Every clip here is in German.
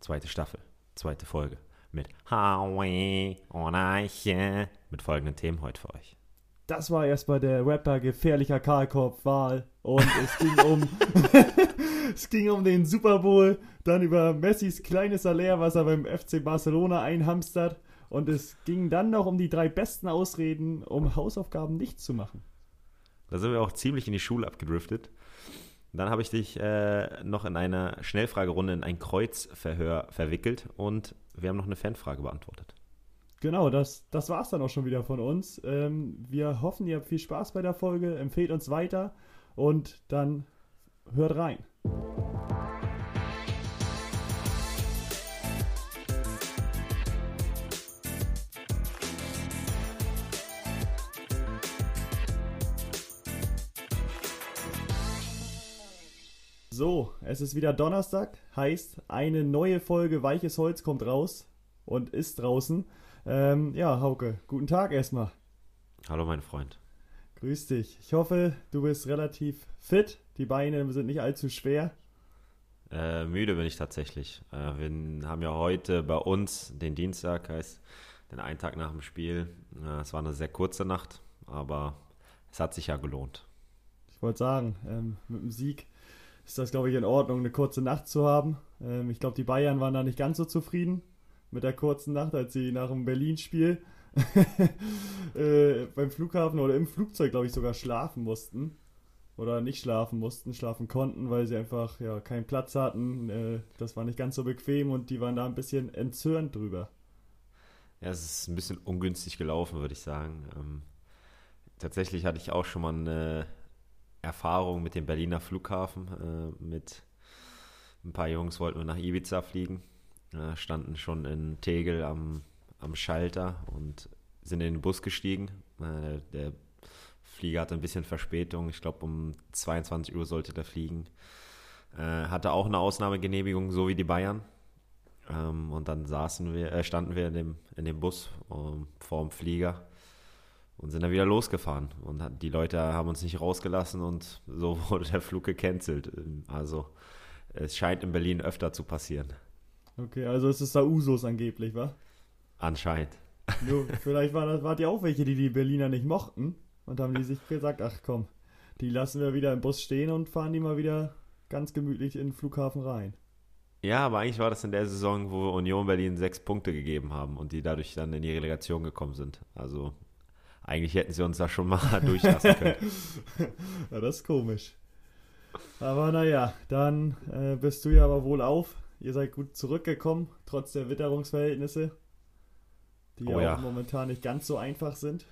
zweite Staffel, zweite Folge mit Howie und Eiche mit folgenden Themen heute für euch. Das war erstmal der Rapper gefährlicher Karlkopf-Wahl und es ging um es ging um den Super Bowl, dann über Messis kleines Salär, was er beim FC Barcelona einhamstert und es ging dann noch um die drei besten Ausreden, um Hausaufgaben nicht zu machen. Da sind wir auch ziemlich in die Schule abgedriftet. Dann habe ich dich äh, noch in einer Schnellfragerunde in ein Kreuzverhör verwickelt und wir haben noch eine Fanfrage beantwortet. Genau, das, das war es dann auch schon wieder von uns. Ähm, wir hoffen, ihr habt viel Spaß bei der Folge, empfehlt uns weiter und dann hört rein. Es ist wieder Donnerstag, heißt eine neue Folge Weiches Holz kommt raus und ist draußen. Ähm, ja, Hauke, guten Tag erstmal. Hallo, mein Freund. Grüß dich. Ich hoffe, du bist relativ fit. Die Beine sind nicht allzu schwer. Äh, müde bin ich tatsächlich. Äh, wir haben ja heute bei uns den Dienstag, heißt den einen Tag nach dem Spiel. Äh, es war eine sehr kurze Nacht, aber es hat sich ja gelohnt. Ich wollte sagen, ähm, mit dem Sieg ist das, glaube ich, in Ordnung, eine kurze Nacht zu haben. Ähm, ich glaube, die Bayern waren da nicht ganz so zufrieden mit der kurzen Nacht, als sie nach dem Berlin-Spiel äh, beim Flughafen oder im Flugzeug, glaube ich, sogar schlafen mussten. Oder nicht schlafen mussten, schlafen konnten, weil sie einfach ja keinen Platz hatten. Äh, das war nicht ganz so bequem und die waren da ein bisschen entzürnt drüber. Ja, es ist ein bisschen ungünstig gelaufen, würde ich sagen. Ähm, tatsächlich hatte ich auch schon mal eine Erfahrung mit dem Berliner Flughafen. Äh, mit ein paar Jungs wollten wir nach Ibiza fliegen äh, standen schon in Tegel am, am Schalter und sind in den Bus gestiegen. Äh, der Flieger hatte ein bisschen Verspätung. Ich glaube, um 22 Uhr sollte der fliegen. Äh, hatte auch eine Ausnahmegenehmigung, so wie die Bayern. Ähm, und dann saßen wir, äh, standen wir in dem, in dem Bus ähm, vor dem Flieger und sind dann wieder losgefahren. Und die Leute haben uns nicht rausgelassen und so wurde der Flug gecancelt. Also es scheint in Berlin öfter zu passieren. Okay, also es ist da Usos angeblich, wa? Anscheinend. Nur, vielleicht war das, wart ihr auch welche, die die Berliner nicht mochten und haben die sich gesagt, ach komm, die lassen wir wieder im Bus stehen und fahren die mal wieder ganz gemütlich in den Flughafen rein. Ja, aber eigentlich war das in der Saison, wo Union Berlin sechs Punkte gegeben haben und die dadurch dann in die Relegation gekommen sind. Also eigentlich hätten sie uns da schon mal durchlassen können. ja, das ist komisch. Aber naja, dann äh, bist du ja aber wohl auf Ihr seid gut zurückgekommen, trotz der Witterungsverhältnisse, die oh, ja, auch momentan nicht ganz so einfach sind.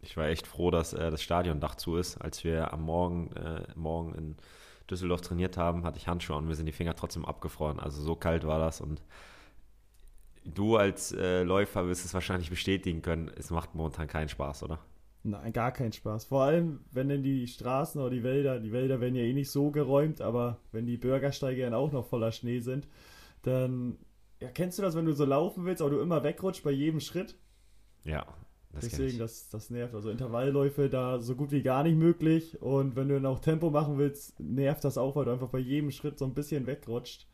Ich war echt froh, dass äh, das Stadiondach zu ist. Als wir am Morgen, äh, Morgen in Düsseldorf trainiert haben, hatte ich Handschuhe und mir sind die Finger trotzdem abgefroren. Also so kalt war das und du als äh, Läufer wirst es wahrscheinlich bestätigen können, es macht momentan keinen Spaß, oder? Nein, gar keinen Spaß. Vor allem, wenn denn die Straßen oder die Wälder, die Wälder werden ja eh nicht so geräumt, aber wenn die Bürgersteige dann auch noch voller Schnee sind, dann, ja, kennst du das, wenn du so laufen willst, aber du immer wegrutscht bei jedem Schritt? Ja. Das Deswegen, das, das nervt. Also Intervallläufe da so gut wie gar nicht möglich. Und wenn du dann auch Tempo machen willst, nervt das auch, weil du einfach bei jedem Schritt so ein bisschen wegrutscht.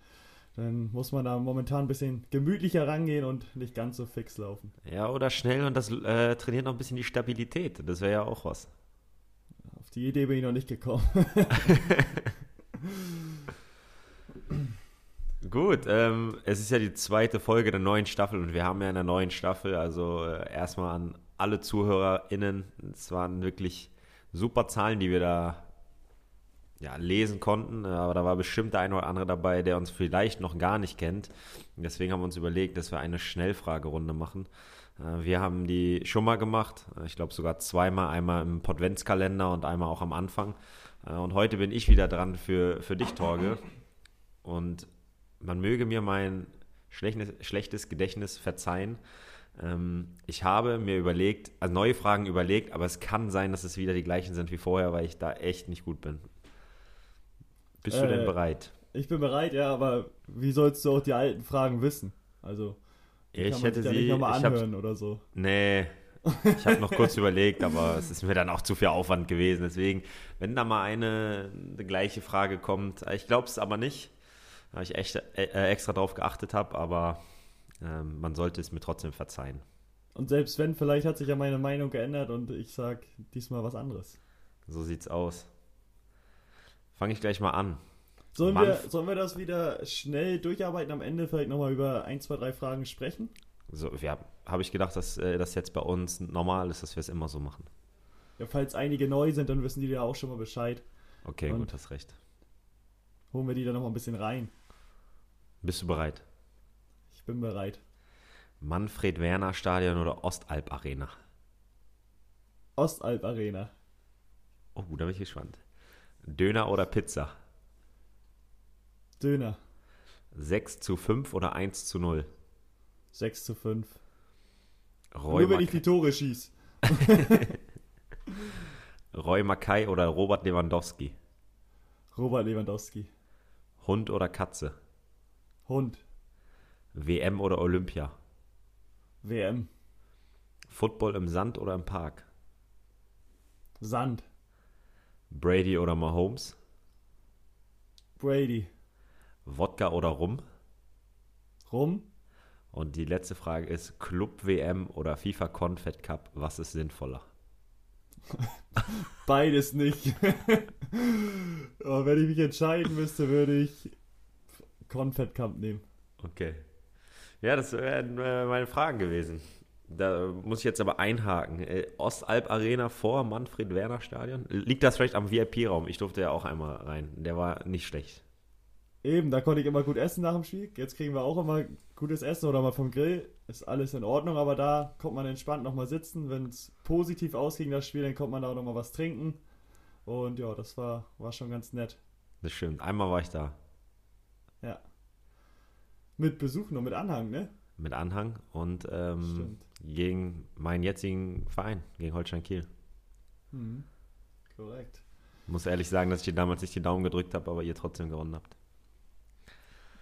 Dann muss man da momentan ein bisschen gemütlicher rangehen und nicht ganz so fix laufen. Ja, oder schnell und das äh, trainiert noch ein bisschen die Stabilität. Das wäre ja auch was. Auf die Idee bin ich noch nicht gekommen. Gut, ähm, es ist ja die zweite Folge der neuen Staffel und wir haben ja in der neuen Staffel, also äh, erstmal an alle ZuhörerInnen, es waren wirklich super Zahlen, die wir da ja, lesen konnten, äh, aber da war bestimmt der eine oder andere dabei, der uns vielleicht noch gar nicht kennt. Deswegen haben wir uns überlegt, dass wir eine Schnellfragerunde machen. Äh, wir haben die schon mal gemacht, äh, ich glaube sogar zweimal, einmal im Podventskalender und einmal auch am Anfang. Und heute bin ich wieder dran für, für dich, Torge. Und man möge mir mein schlechtes Gedächtnis verzeihen. Ähm, ich habe mir überlegt, also neue Fragen überlegt, aber es kann sein, dass es wieder die gleichen sind wie vorher, weil ich da echt nicht gut bin. Bist du denn äh, bereit? Ich bin bereit, ja, aber wie sollst du auch die alten Fragen wissen? Also, ich hätte sie nicht nochmal anhören hab, oder so. Nee, ich habe noch kurz überlegt, aber es ist mir dann auch zu viel Aufwand gewesen. Deswegen, wenn da mal eine, eine gleiche Frage kommt, ich glaube es aber nicht. Da ich echt äh, extra drauf geachtet habe, aber äh, man sollte es mir trotzdem verzeihen. Und selbst wenn, vielleicht hat sich ja meine Meinung geändert und ich sag diesmal was anderes. So sieht's aus. Fange ich gleich mal an. Sollen wir, sollen wir das wieder schnell durcharbeiten, am Ende vielleicht nochmal über ein, zwei, drei Fragen sprechen? So, ja, habe ich gedacht, dass äh, das jetzt bei uns normal ist, dass wir es immer so machen. Ja, falls einige neu sind, dann wissen die ja auch schon mal Bescheid. Okay, Und gut, hast recht. Holen wir die dann nochmal ein bisschen rein. Bist du bereit? Ich bin bereit. Manfred Werner Stadion oder Ostalb Arena? Ostalb Arena. Oh, da bin ich gespannt. Döner oder Pizza? Döner. 6 zu 5 oder 1 zu 0? 6 zu 5. Roy Nur wenn ich die Tore schieße. Roy Mackay oder Robert Lewandowski? Robert Lewandowski. Hund oder Katze? Hund. WM oder Olympia? WM. Football im Sand oder im Park? Sand. Brady oder Mahomes? Brady. Wodka oder Rum? Rum. Und die letzte Frage ist: Club WM oder FIFA Confed Cup, was ist sinnvoller? Beides nicht. Aber wenn ich mich entscheiden müsste, würde ich Confed Cup nehmen. Okay. Ja, das wären äh, meine Fragen gewesen. Da muss ich jetzt aber einhaken. Äh, Ostalb Arena vor Manfred Werner Stadion. Liegt das vielleicht am VIP-Raum? Ich durfte ja auch einmal rein. Der war nicht schlecht. Eben, da konnte ich immer gut essen nach dem Spiel. Jetzt kriegen wir auch immer gutes Essen oder mal vom Grill. Ist alles in Ordnung, aber da kommt man entspannt nochmal sitzen. Wenn es positiv ausging, das Spiel, dann kommt man da auch nochmal was trinken. Und ja, das war, war schon ganz nett. Das stimmt. Einmal war ich da. Ja. Mit Besuch nur, mit Anhang, ne? Mit Anhang und ähm, gegen meinen jetzigen Verein, gegen Holstein Kiel. Mhm. Korrekt. Muss ehrlich sagen, dass ich dir damals nicht die Daumen gedrückt habe, aber ihr trotzdem gewonnen habt.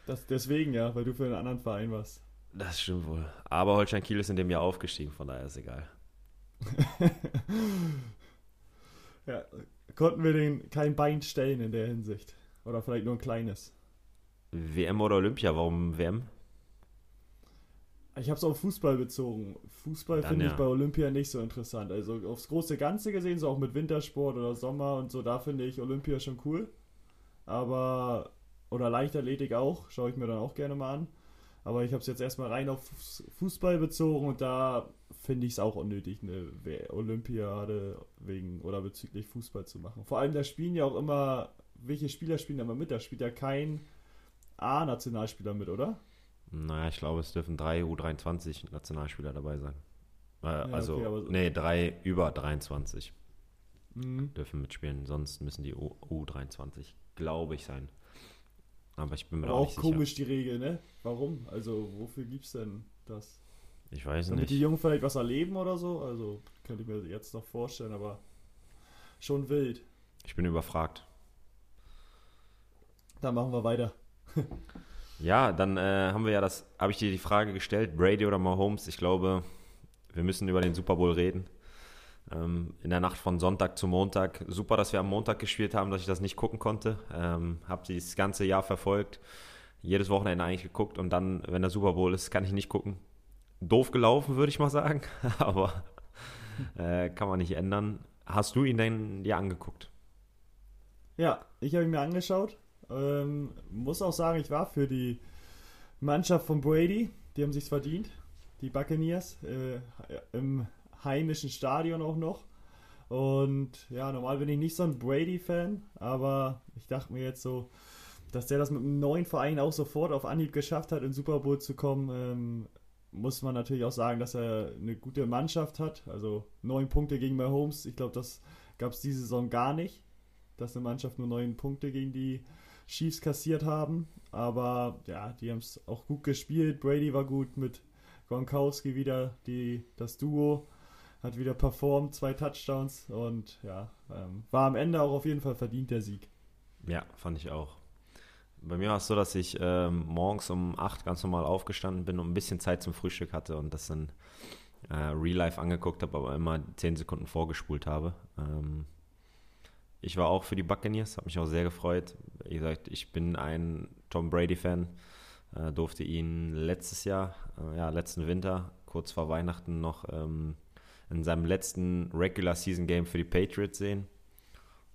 Das deswegen ja, weil du für einen anderen Verein warst. Das stimmt wohl. Aber Holstein Kiel ist in dem Jahr aufgestiegen, von daher ist egal. ja, konnten wir den kein Bein stellen in der Hinsicht. Oder vielleicht nur ein kleines. WM oder Olympia? Warum WM? Ich habe es auf Fußball bezogen. Fußball finde ja. ich bei Olympia nicht so interessant. Also aufs große Ganze gesehen, so auch mit Wintersport oder Sommer und so, da finde ich Olympia schon cool. Aber, oder Leichtathletik auch, schaue ich mir dann auch gerne mal an. Aber ich habe es jetzt erstmal rein auf Fußball bezogen und da finde ich es auch unnötig, eine Olympiade wegen oder bezüglich Fußball zu machen. Vor allem, da spielen ja auch immer, welche Spieler spielen da immer mit? Da spielt ja kein A-Nationalspieler mit, oder? Naja, ich glaube, es dürfen drei U23 Nationalspieler dabei sein. Äh, ja, also, okay, so nee, drei über 23 mhm. dürfen mitspielen. Sonst müssen die U U23, glaube ich, sein. Aber ich bin mir Aber auch, auch komisch sicher. die Regel, ne? Warum? Also, wofür gibt es denn das? Ich weiß Damit nicht. die Jungen vielleicht was erleben oder so? Also, könnte ich mir jetzt noch vorstellen, aber schon wild. Ich bin überfragt. Dann machen wir weiter. Ja, dann äh, haben wir ja das, habe ich dir die Frage gestellt, Brady oder Mahomes. Ich glaube, wir müssen über den Super Bowl reden. Ähm, in der Nacht von Sonntag zu Montag. Super, dass wir am Montag gespielt haben, dass ich das nicht gucken konnte. Ähm, habe das ganze Jahr verfolgt. Jedes Wochenende eigentlich geguckt und dann, wenn der Super Bowl ist, kann ich nicht gucken. Doof gelaufen, würde ich mal sagen, aber äh, kann man nicht ändern. Hast du ihn denn dir angeguckt? Ja, ich habe ihn mir angeschaut. Ähm, muss auch sagen, ich war für die Mannschaft von Brady. Die haben sich's verdient. Die Buccaneers äh, im heimischen Stadion auch noch. Und ja, normal bin ich nicht so ein Brady-Fan, aber ich dachte mir jetzt so, dass der das mit einem neuen Verein auch sofort auf Anhieb geschafft hat, in Super Bowl zu kommen, ähm, muss man natürlich auch sagen, dass er eine gute Mannschaft hat. Also neun Punkte gegen Mahomes. Ich glaube, das gab es diese Saison gar nicht, dass eine Mannschaft nur neun Punkte gegen die Chiefs kassiert haben. Aber ja, die haben es auch gut gespielt. Brady war gut mit Gronkowski wieder, die, das Duo hat wieder performt, zwei Touchdowns und ja, ähm, war am Ende auch auf jeden Fall verdient der Sieg. Ja, fand ich auch. Bei mir war es so, dass ich ähm, morgens um 8 ganz normal aufgestanden bin und ein bisschen Zeit zum Frühstück hatte und das dann äh, Real Life angeguckt habe, aber immer 10 Sekunden vorgespult habe. Ähm, ich war auch für die Buccaneers, habe mich auch sehr gefreut. Wie gesagt, ich bin ein Tom Brady-Fan, äh, durfte ihn letztes Jahr, äh, ja, letzten Winter, kurz vor Weihnachten noch ähm, in seinem letzten Regular Season Game für die Patriots sehen.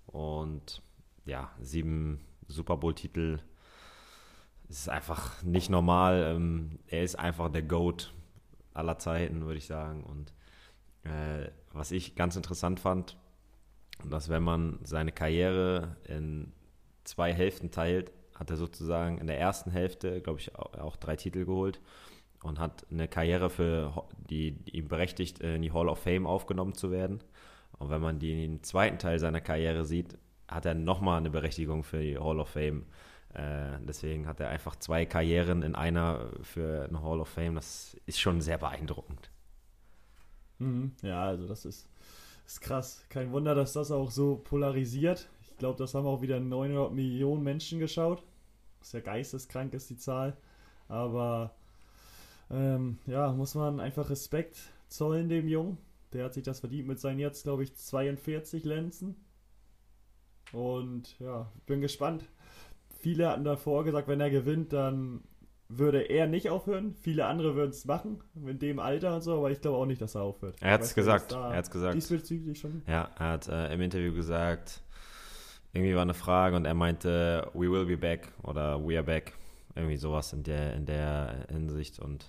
Und ja, sieben Super Bowl-Titel ist einfach nicht normal. Ähm, er ist einfach der GOAT aller Zeiten, würde ich sagen. Und äh, was ich ganz interessant fand, dass wenn man seine Karriere in zwei Hälften teilt, hat er sozusagen in der ersten Hälfte, glaube ich, auch drei Titel geholt und hat eine Karriere, für die, ihm berechtigt, in die Hall of Fame aufgenommen zu werden. Und wenn man den zweiten Teil seiner Karriere sieht, hat er nochmal eine Berechtigung für die Hall of Fame. Äh, deswegen hat er einfach zwei Karrieren in einer für eine Hall of Fame. Das ist schon sehr beeindruckend. Mhm. Ja, also das ist, ist krass. Kein Wunder, dass das auch so polarisiert. Ich glaube, das haben auch wieder 900 Millionen Menschen geschaut. Ist ja geisteskrank, ist die Zahl. Aber ähm, ja, muss man einfach Respekt zollen dem Jungen. Der hat sich das verdient mit seinen jetzt, glaube ich, 42 Lenzen. Und ja, bin gespannt. Viele hatten davor gesagt, wenn er gewinnt, dann würde er nicht aufhören. Viele andere würden es machen, in dem Alter und so, aber ich glaube auch nicht, dass er aufhört. Er hat es gesagt. Er hat gesagt. Diesbezüglich schon. Ja, er hat äh, im Interview gesagt, irgendwie war eine Frage und er meinte, we will be back oder we are back. Irgendwie sowas in der, in der Hinsicht und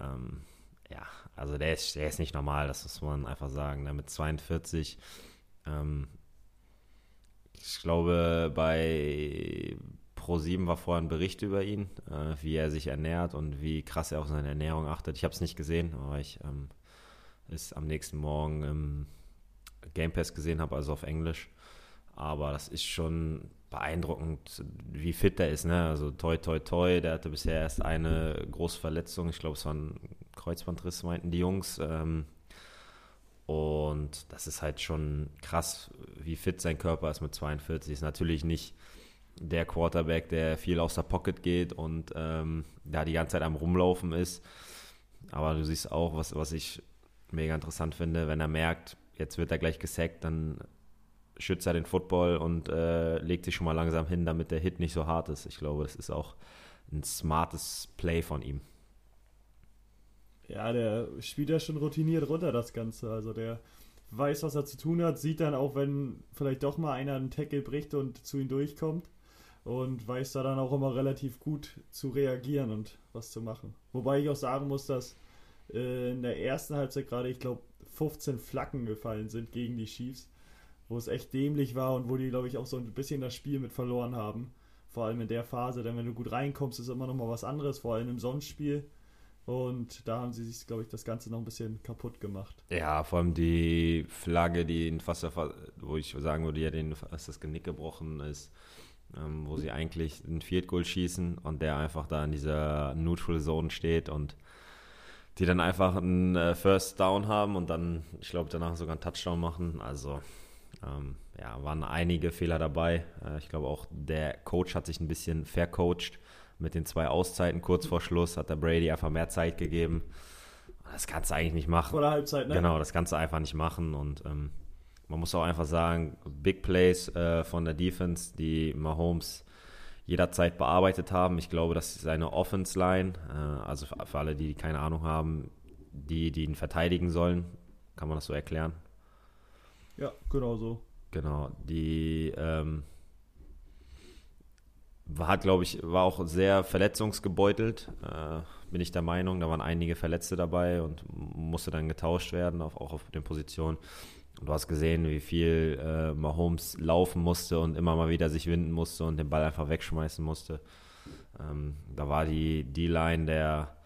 ähm, ja, also der ist, der ist nicht normal, das muss man einfach sagen. Ne? Mit 42, ähm, ich glaube, bei Pro7 war vorher ein Bericht über ihn, äh, wie er sich ernährt und wie krass er auf seine Ernährung achtet. Ich habe es nicht gesehen, aber ich ähm, es am nächsten Morgen im Game Pass gesehen habe, also auf Englisch. Aber das ist schon beeindruckend, wie fit der ist. Ne? Also toi, toi, toi. Der hatte bisher erst eine große Verletzung. Ich glaube, es war ein Kreuzbandriss, meinten die Jungs. Ähm, und das ist halt schon krass, wie fit sein Körper ist mit 42. Ist natürlich nicht der Quarterback, der viel aus der Pocket geht und ähm, da die ganze Zeit am Rumlaufen ist. Aber du siehst auch, was, was ich mega interessant finde, wenn er merkt, jetzt wird er gleich gesackt, dann schützt er den Football und äh, legt sich schon mal langsam hin, damit der Hit nicht so hart ist. Ich glaube, das ist auch ein smartes Play von ihm. Ja, der spielt ja schon routiniert runter, das Ganze. Also der weiß, was er zu tun hat, sieht dann auch, wenn vielleicht doch mal einer einen Tackle bricht und zu ihm durchkommt und weiß da dann auch immer relativ gut zu reagieren und was zu machen. Wobei ich auch sagen muss, dass äh, in der ersten Halbzeit gerade, ich glaube, 15 Flaggen gefallen sind gegen die Chiefs wo es echt dämlich war und wo die, glaube ich, auch so ein bisschen das Spiel mit verloren haben. Vor allem in der Phase, denn wenn du gut reinkommst, ist immer noch mal was anderes, vor allem im Sonnenspiel. Und da haben sie sich, glaube ich, das Ganze noch ein bisschen kaputt gemacht. Ja, vor allem die Flagge, die in fast, wo ich sagen würde, ja, den fast das Genick gebrochen ist, ähm, wo sie eigentlich ein Field Goal schießen und der einfach da in dieser Neutral Zone steht und die dann einfach einen äh, First Down haben und dann, ich glaube, danach sogar einen Touchdown machen. Also ähm, ja, waren einige Fehler dabei. Äh, ich glaube auch der Coach hat sich ein bisschen vercoacht mit den zwei Auszeiten kurz vor Schluss, hat der Brady einfach mehr Zeit gegeben. Das kannst du eigentlich nicht machen. Vor der Halbzeit, ne? Genau, das kannst du einfach nicht machen und ähm, man muss auch einfach sagen, Big Plays äh, von der Defense, die Mahomes jederzeit bearbeitet haben. Ich glaube, dass seine Offense-Line, äh, also für, für alle, die keine Ahnung haben, die, die ihn verteidigen sollen, kann man das so erklären? Ja, genau so. Genau, die ähm, war, glaube ich, war auch sehr verletzungsgebeutelt, äh, bin ich der Meinung. Da waren einige Verletzte dabei und musste dann getauscht werden, auf, auch auf den Positionen. Du hast gesehen, wie viel äh, Mahomes laufen musste und immer mal wieder sich winden musste und den Ball einfach wegschmeißen musste. Ähm, da war die D-Line der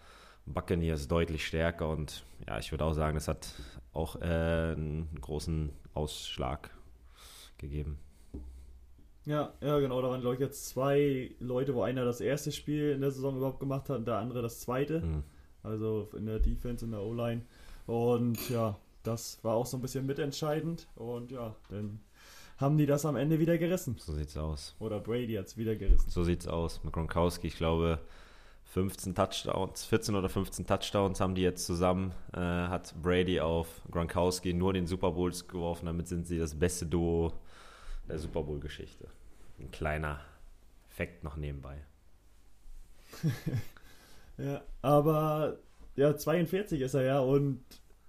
Buccaneers deutlich stärker und ja, ich würde auch sagen, das hat auch äh, einen großen Ausschlag gegeben. Ja, ja, genau. Da waren, glaube ich, jetzt zwei Leute, wo einer das erste Spiel in der Saison überhaupt gemacht hat und der andere das zweite. Mhm. Also in der Defense, in der O-Line. Und ja, das war auch so ein bisschen mitentscheidend. Und ja, dann haben die das am Ende wieder gerissen. So sieht's aus. Oder Brady hat es wieder gerissen. So sieht's aus. Mit Gronkowski, ich glaube, 15 Touchdowns, 14 oder 15 Touchdowns haben die jetzt zusammen. Äh, hat Brady auf Gronkowski nur den Super Bowls geworfen. Damit sind sie das beste Duo der Super Bowl-Geschichte. Ein kleiner Fakt noch nebenbei. ja, aber ja, 42 ist er ja und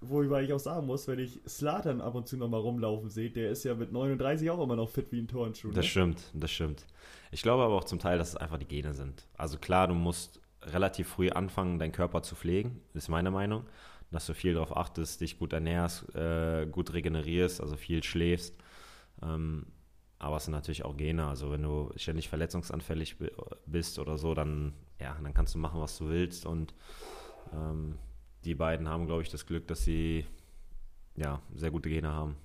worüber ich auch sagen muss, wenn ich Slatan ab und zu nochmal rumlaufen sehe, der ist ja mit 39 auch immer noch fit wie ein Turnschuh. Ne? Das stimmt, das stimmt. Ich glaube aber auch zum Teil, dass es einfach die Gene sind. Also klar, du musst relativ früh anfangen, deinen Körper zu pflegen, ist meine Meinung. Dass du viel darauf achtest, dich gut ernährst, äh, gut regenerierst, also viel schläfst. Ähm, aber es sind natürlich auch Gene. Also wenn du ständig verletzungsanfällig bist oder so, dann, ja, dann kannst du machen, was du willst. Und ähm, die beiden haben, glaube ich, das Glück, dass sie ja, sehr gute Gene haben.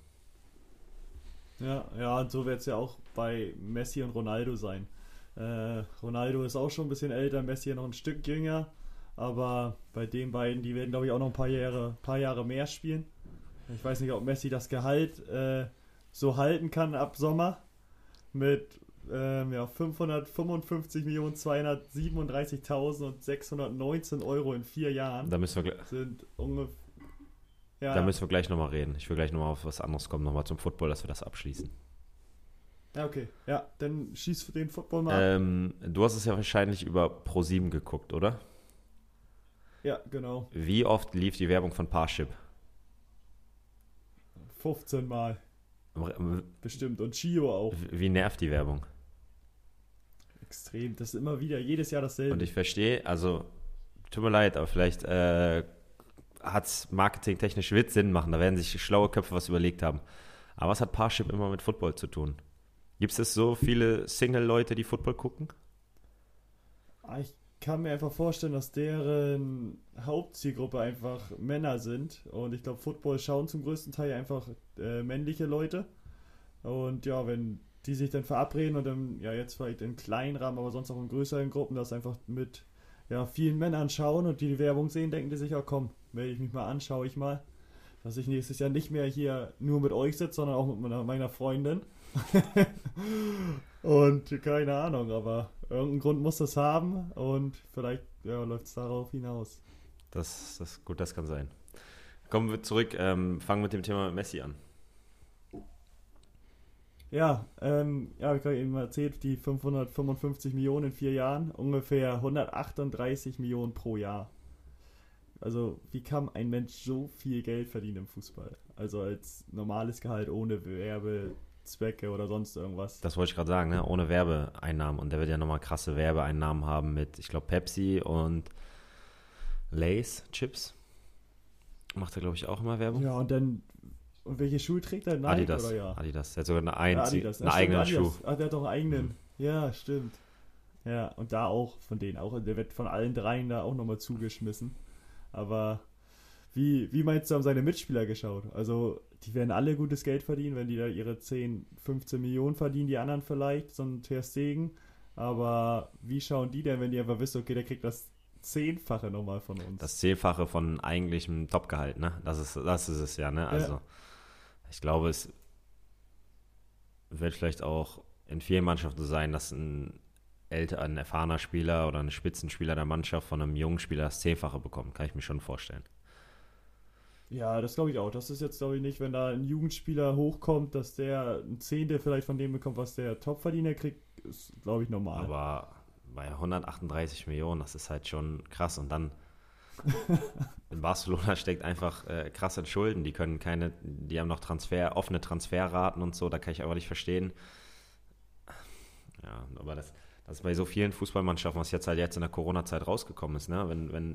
Ja, ja, und so wird es ja auch bei Messi und Ronaldo sein. Äh, Ronaldo ist auch schon ein bisschen älter, Messi noch ein Stück jünger. Aber bei den beiden, die werden, glaube ich, auch noch ein paar Jahre, paar Jahre mehr spielen. Ich weiß nicht, ob Messi das Gehalt äh, so halten kann ab Sommer. Mit ähm, ja, 555.237.619 Euro in vier Jahren. Da müssen wir, sind ungefähr. Ja. Da müssen wir gleich nochmal reden. Ich will gleich nochmal auf was anderes kommen, nochmal zum Football, dass wir das abschließen. Ja, okay. Ja, dann schieß für den Football mal. Ähm, du hast es ja wahrscheinlich über Pro7 geguckt, oder? Ja, genau. Wie oft lief die Werbung von Parship? 15 Mal. Bestimmt. Und Chio auch. Wie nervt die Werbung? Extrem. Das ist immer wieder, jedes Jahr dasselbe. Und ich verstehe, also, tut mir leid, aber vielleicht äh, hat es marketingtechnisch wird Sinn machen. Da werden sich schlaue Köpfe was überlegt haben. Aber was hat Parship immer mit Football zu tun? Gibt es so viele Single-Leute, die Football gucken? Ah, ich kann mir einfach vorstellen, dass deren Hauptzielgruppe einfach Männer sind. Und ich glaube, Football schauen zum größten Teil einfach äh, männliche Leute. Und ja, wenn die sich dann verabreden und dann, ja, jetzt vielleicht in kleinen Rahmen, aber sonst auch in größeren Gruppen, das einfach mit ja, vielen Männern schauen und die die Werbung sehen, denken die sich, ja komm, melde ich mich mal an, schaue ich mal. Dass ich nächstes Jahr nicht mehr hier nur mit euch sitze, sondern auch mit meiner, meiner Freundin. und keine Ahnung, aber irgendeinen Grund muss das haben und vielleicht ja, läuft es darauf hinaus. Das, das gut, das kann sein. Kommen wir zurück, ähm, fangen mit dem Thema Messi an. Ja, ähm, ja, ich habe eben erzählt, die 555 Millionen in vier Jahren, ungefähr 138 Millionen pro Jahr. Also, wie kann ein Mensch so viel Geld verdienen im Fußball? Also als normales Gehalt ohne Werbezwecke oder sonst irgendwas. Das wollte ich gerade sagen, ne? ohne Werbeeinnahmen. Und der wird ja nochmal krasse Werbeeinnahmen haben mit, ich glaube, Pepsi und Lays Chips. Macht er, glaube ich, auch immer Werbung. Ja, und dann und welche Schuhe trägt er? Nike Adidas. oder ja? Adidas. Der hat sogar eine, einzig, ja, einen eigenen Schuh. Ah, der hat doch einen eigenen. Mhm. Ja, stimmt. Ja, und da auch von denen auch. Der wird von allen dreien da auch nochmal zugeschmissen. Aber wie, wie meinst du, haben seine Mitspieler geschaut? Also, die werden alle gutes Geld verdienen, wenn die da ihre 10, 15 Millionen verdienen, die anderen vielleicht, so ein Ter Stegen. Aber wie schauen die denn, wenn die einfach wissen, okay, der kriegt das Zehnfache nochmal von uns? Das Zehnfache von eigentlichem Topgehalt, ne? Das ist, das ist es ja, ne? Also. Ja ich glaube, es wird vielleicht auch in vielen Mannschaften so sein, dass ein älter, ein erfahrener Spieler oder ein Spitzenspieler der Mannschaft von einem jungen Spieler das Zehnfache bekommt. Kann ich mir schon vorstellen. Ja, das glaube ich auch. Das ist jetzt, glaube ich, nicht, wenn da ein Jugendspieler hochkommt, dass der ein Zehntel vielleicht von dem bekommt, was der Topverdiener kriegt, ist, glaube ich, normal. Aber bei 138 Millionen, das ist halt schon krass. Und dann in Barcelona steckt einfach äh, krass in Schulden. Die können keine, die haben noch Transfer, offene Transferraten und so, da kann ich einfach nicht verstehen. Ja, aber das, das ist bei so vielen Fußballmannschaften, was jetzt halt jetzt in der Corona-Zeit rausgekommen ist, ne? Wenn, wenn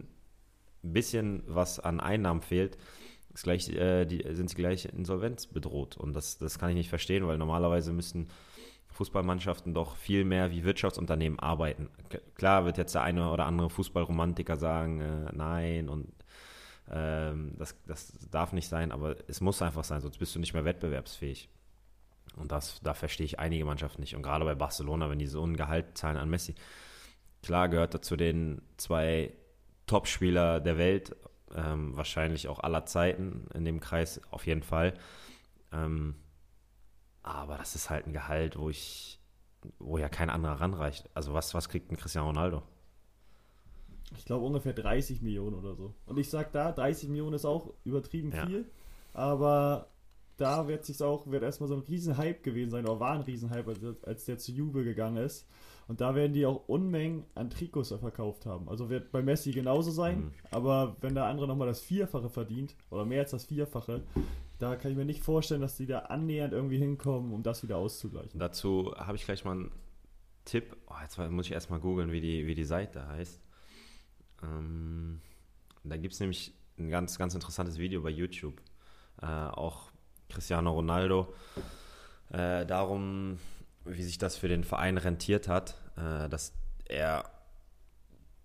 ein bisschen was an Einnahmen fehlt, ist gleich, äh, die, sind sie gleich Insolvenz bedroht. Und das, das kann ich nicht verstehen, weil normalerweise müssen Fußballmannschaften doch viel mehr wie Wirtschaftsunternehmen arbeiten. Klar wird jetzt der eine oder andere Fußballromantiker sagen, äh, nein und ähm, das, das darf nicht sein, aber es muss einfach sein, sonst bist du nicht mehr wettbewerbsfähig. Und das, da verstehe ich einige Mannschaften nicht. Und gerade bei Barcelona, wenn die so ein Gehalt zahlen an Messi, klar gehört er zu den zwei Topspieler der Welt, ähm, wahrscheinlich auch aller Zeiten in dem Kreis auf jeden Fall. Ähm, aber das ist halt ein Gehalt, wo ich, wo ja kein anderer ranreicht. Also was, was kriegt ein Cristiano Ronaldo? Ich glaube ungefähr 30 Millionen oder so. Und ich sag da, 30 Millionen ist auch übertrieben ja. viel. Aber da wird sich auch, wird erstmal so ein Riesenhype gewesen sein, oder war ein Riesenhype, als, als der zu Juve gegangen ist. Und da werden die auch Unmengen an Trikots verkauft haben. Also wird bei Messi genauso sein, mhm. aber wenn der andere nochmal das Vierfache verdient, oder mehr als das Vierfache, da kann ich mir nicht vorstellen, dass die da annähernd irgendwie hinkommen, um das wieder auszugleichen. Dazu habe ich gleich mal einen Tipp. Oh, jetzt muss ich erstmal googeln, wie die, wie die Seite heißt. Ähm, da gibt es nämlich ein ganz, ganz interessantes Video bei YouTube. Äh, auch Cristiano Ronaldo. Äh, darum, wie sich das für den Verein rentiert hat, äh, dass er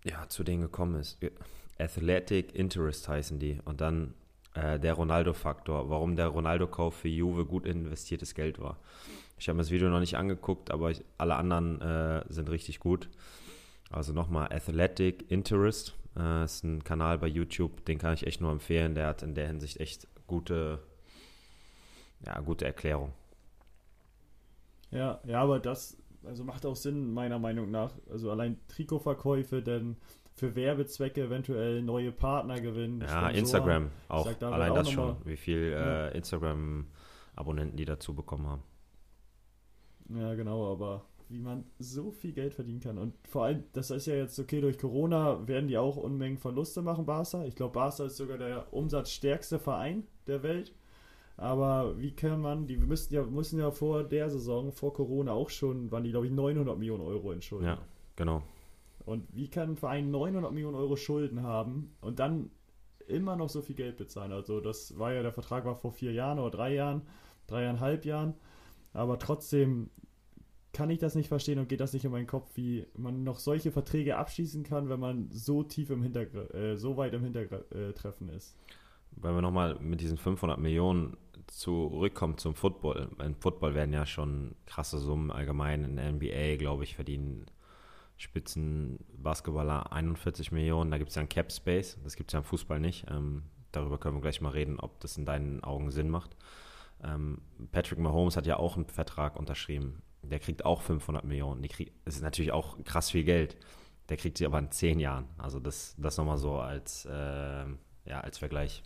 ja, zu denen gekommen ist. Athletic Interest heißen die. Und dann äh, der Ronaldo-Faktor, warum der Ronaldo-Kauf für Juve gut investiertes Geld war. Ich habe mir das Video noch nicht angeguckt, aber ich, alle anderen äh, sind richtig gut. Also nochmal Athletic Interest äh, ist ein Kanal bei YouTube, den kann ich echt nur empfehlen. Der hat in der Hinsicht echt gute, ja, gute Erklärung. Ja, ja, aber das also macht auch Sinn, meiner Meinung nach. Also allein Trikotverkäufe, denn für Werbezwecke eventuell neue Partner gewinnen. Ja, Sponsoren. Instagram auch. Sag, da allein auch das schon, wie viel ja. äh, Instagram-Abonnenten die dazu bekommen haben. Ja, genau, aber wie man so viel Geld verdienen kann. Und vor allem, das ist ja jetzt okay, durch Corona werden die auch Unmengen Verluste machen, Barca. Ich glaube, Barca ist sogar der umsatzstärkste Verein der Welt. Aber wie kann man, die müssen ja, müssen ja vor der Saison, vor Corona auch schon, waren die, glaube ich, 900 Millionen Euro in Schulden. Ja, genau. Und wie kann ein Verein 900 Millionen Euro Schulden haben und dann immer noch so viel Geld bezahlen? Also, das war ja, der Vertrag war vor vier Jahren oder drei Jahren, dreieinhalb Jahren. Aber trotzdem kann ich das nicht verstehen und geht das nicht in meinen Kopf, wie man noch solche Verträge abschließen kann, wenn man so tief im Hintergrund, äh, so weit im Hintertreffen ist. Wenn wir nochmal mit diesen 500 Millionen zurückkommen zum Football. Im Football werden ja schon krasse Summen allgemein. In der NBA, glaube ich, verdienen Spitzenbasketballer 41 Millionen. Da gibt es ja einen Cap Space. Das gibt es ja im Fußball nicht. Ähm, darüber können wir gleich mal reden, ob das in deinen Augen Sinn macht. Ähm, Patrick Mahomes hat ja auch einen Vertrag unterschrieben. Der kriegt auch 500 Millionen. Die krieg, das ist natürlich auch krass viel Geld. Der kriegt sie aber in 10 Jahren. Also das, das nochmal so als, äh, ja, als Vergleich.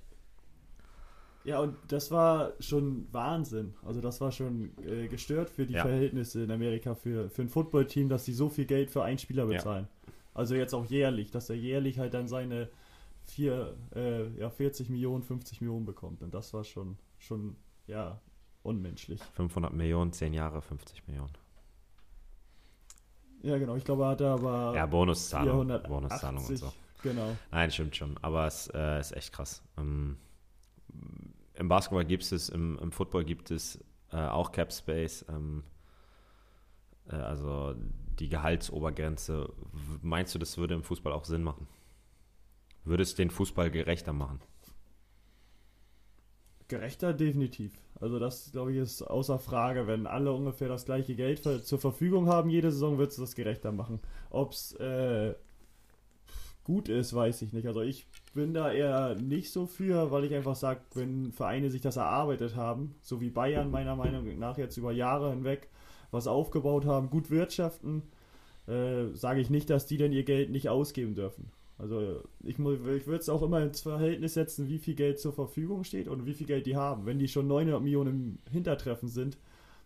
Ja, und das war schon Wahnsinn. Also das war schon äh, gestört für die ja. Verhältnisse in Amerika für, für ein Footballteam, dass sie so viel Geld für einen Spieler bezahlen. Ja. Also jetzt auch jährlich, dass er jährlich halt dann seine vier, äh, ja, 40 Millionen, 50 Millionen bekommt. Und das war schon, schon ja, unmenschlich. 500 Millionen, 10 Jahre, 50 Millionen. Ja, genau. Ich glaube, er hat aber. Ja, Bonuszahlung. Bonuszahlung und so. Genau. Nein, stimmt schon. Aber es äh, ist echt krass. Ähm, im Basketball gibt es, im, im Football gibt es äh, auch Cap Space. Ähm, äh, also die Gehaltsobergrenze. Meinst du, das würde im Fußball auch Sinn machen? Würde es den Fußball gerechter machen? Gerechter definitiv. Also das, glaube ich, ist außer Frage. Wenn alle ungefähr das gleiche Geld zur Verfügung haben, jede Saison wird es das gerechter machen. Ob es äh, gut ist, weiß ich nicht. Also ich bin da eher nicht so für, weil ich einfach sage, wenn Vereine sich das erarbeitet haben, so wie Bayern meiner Meinung nach jetzt über Jahre hinweg was aufgebaut haben, gut wirtschaften, äh, sage ich nicht, dass die dann ihr Geld nicht ausgeben dürfen. Also ich, ich würde es auch immer ins Verhältnis setzen, wie viel Geld zur Verfügung steht und wie viel Geld die haben. Wenn die schon 900 Millionen im Hintertreffen sind,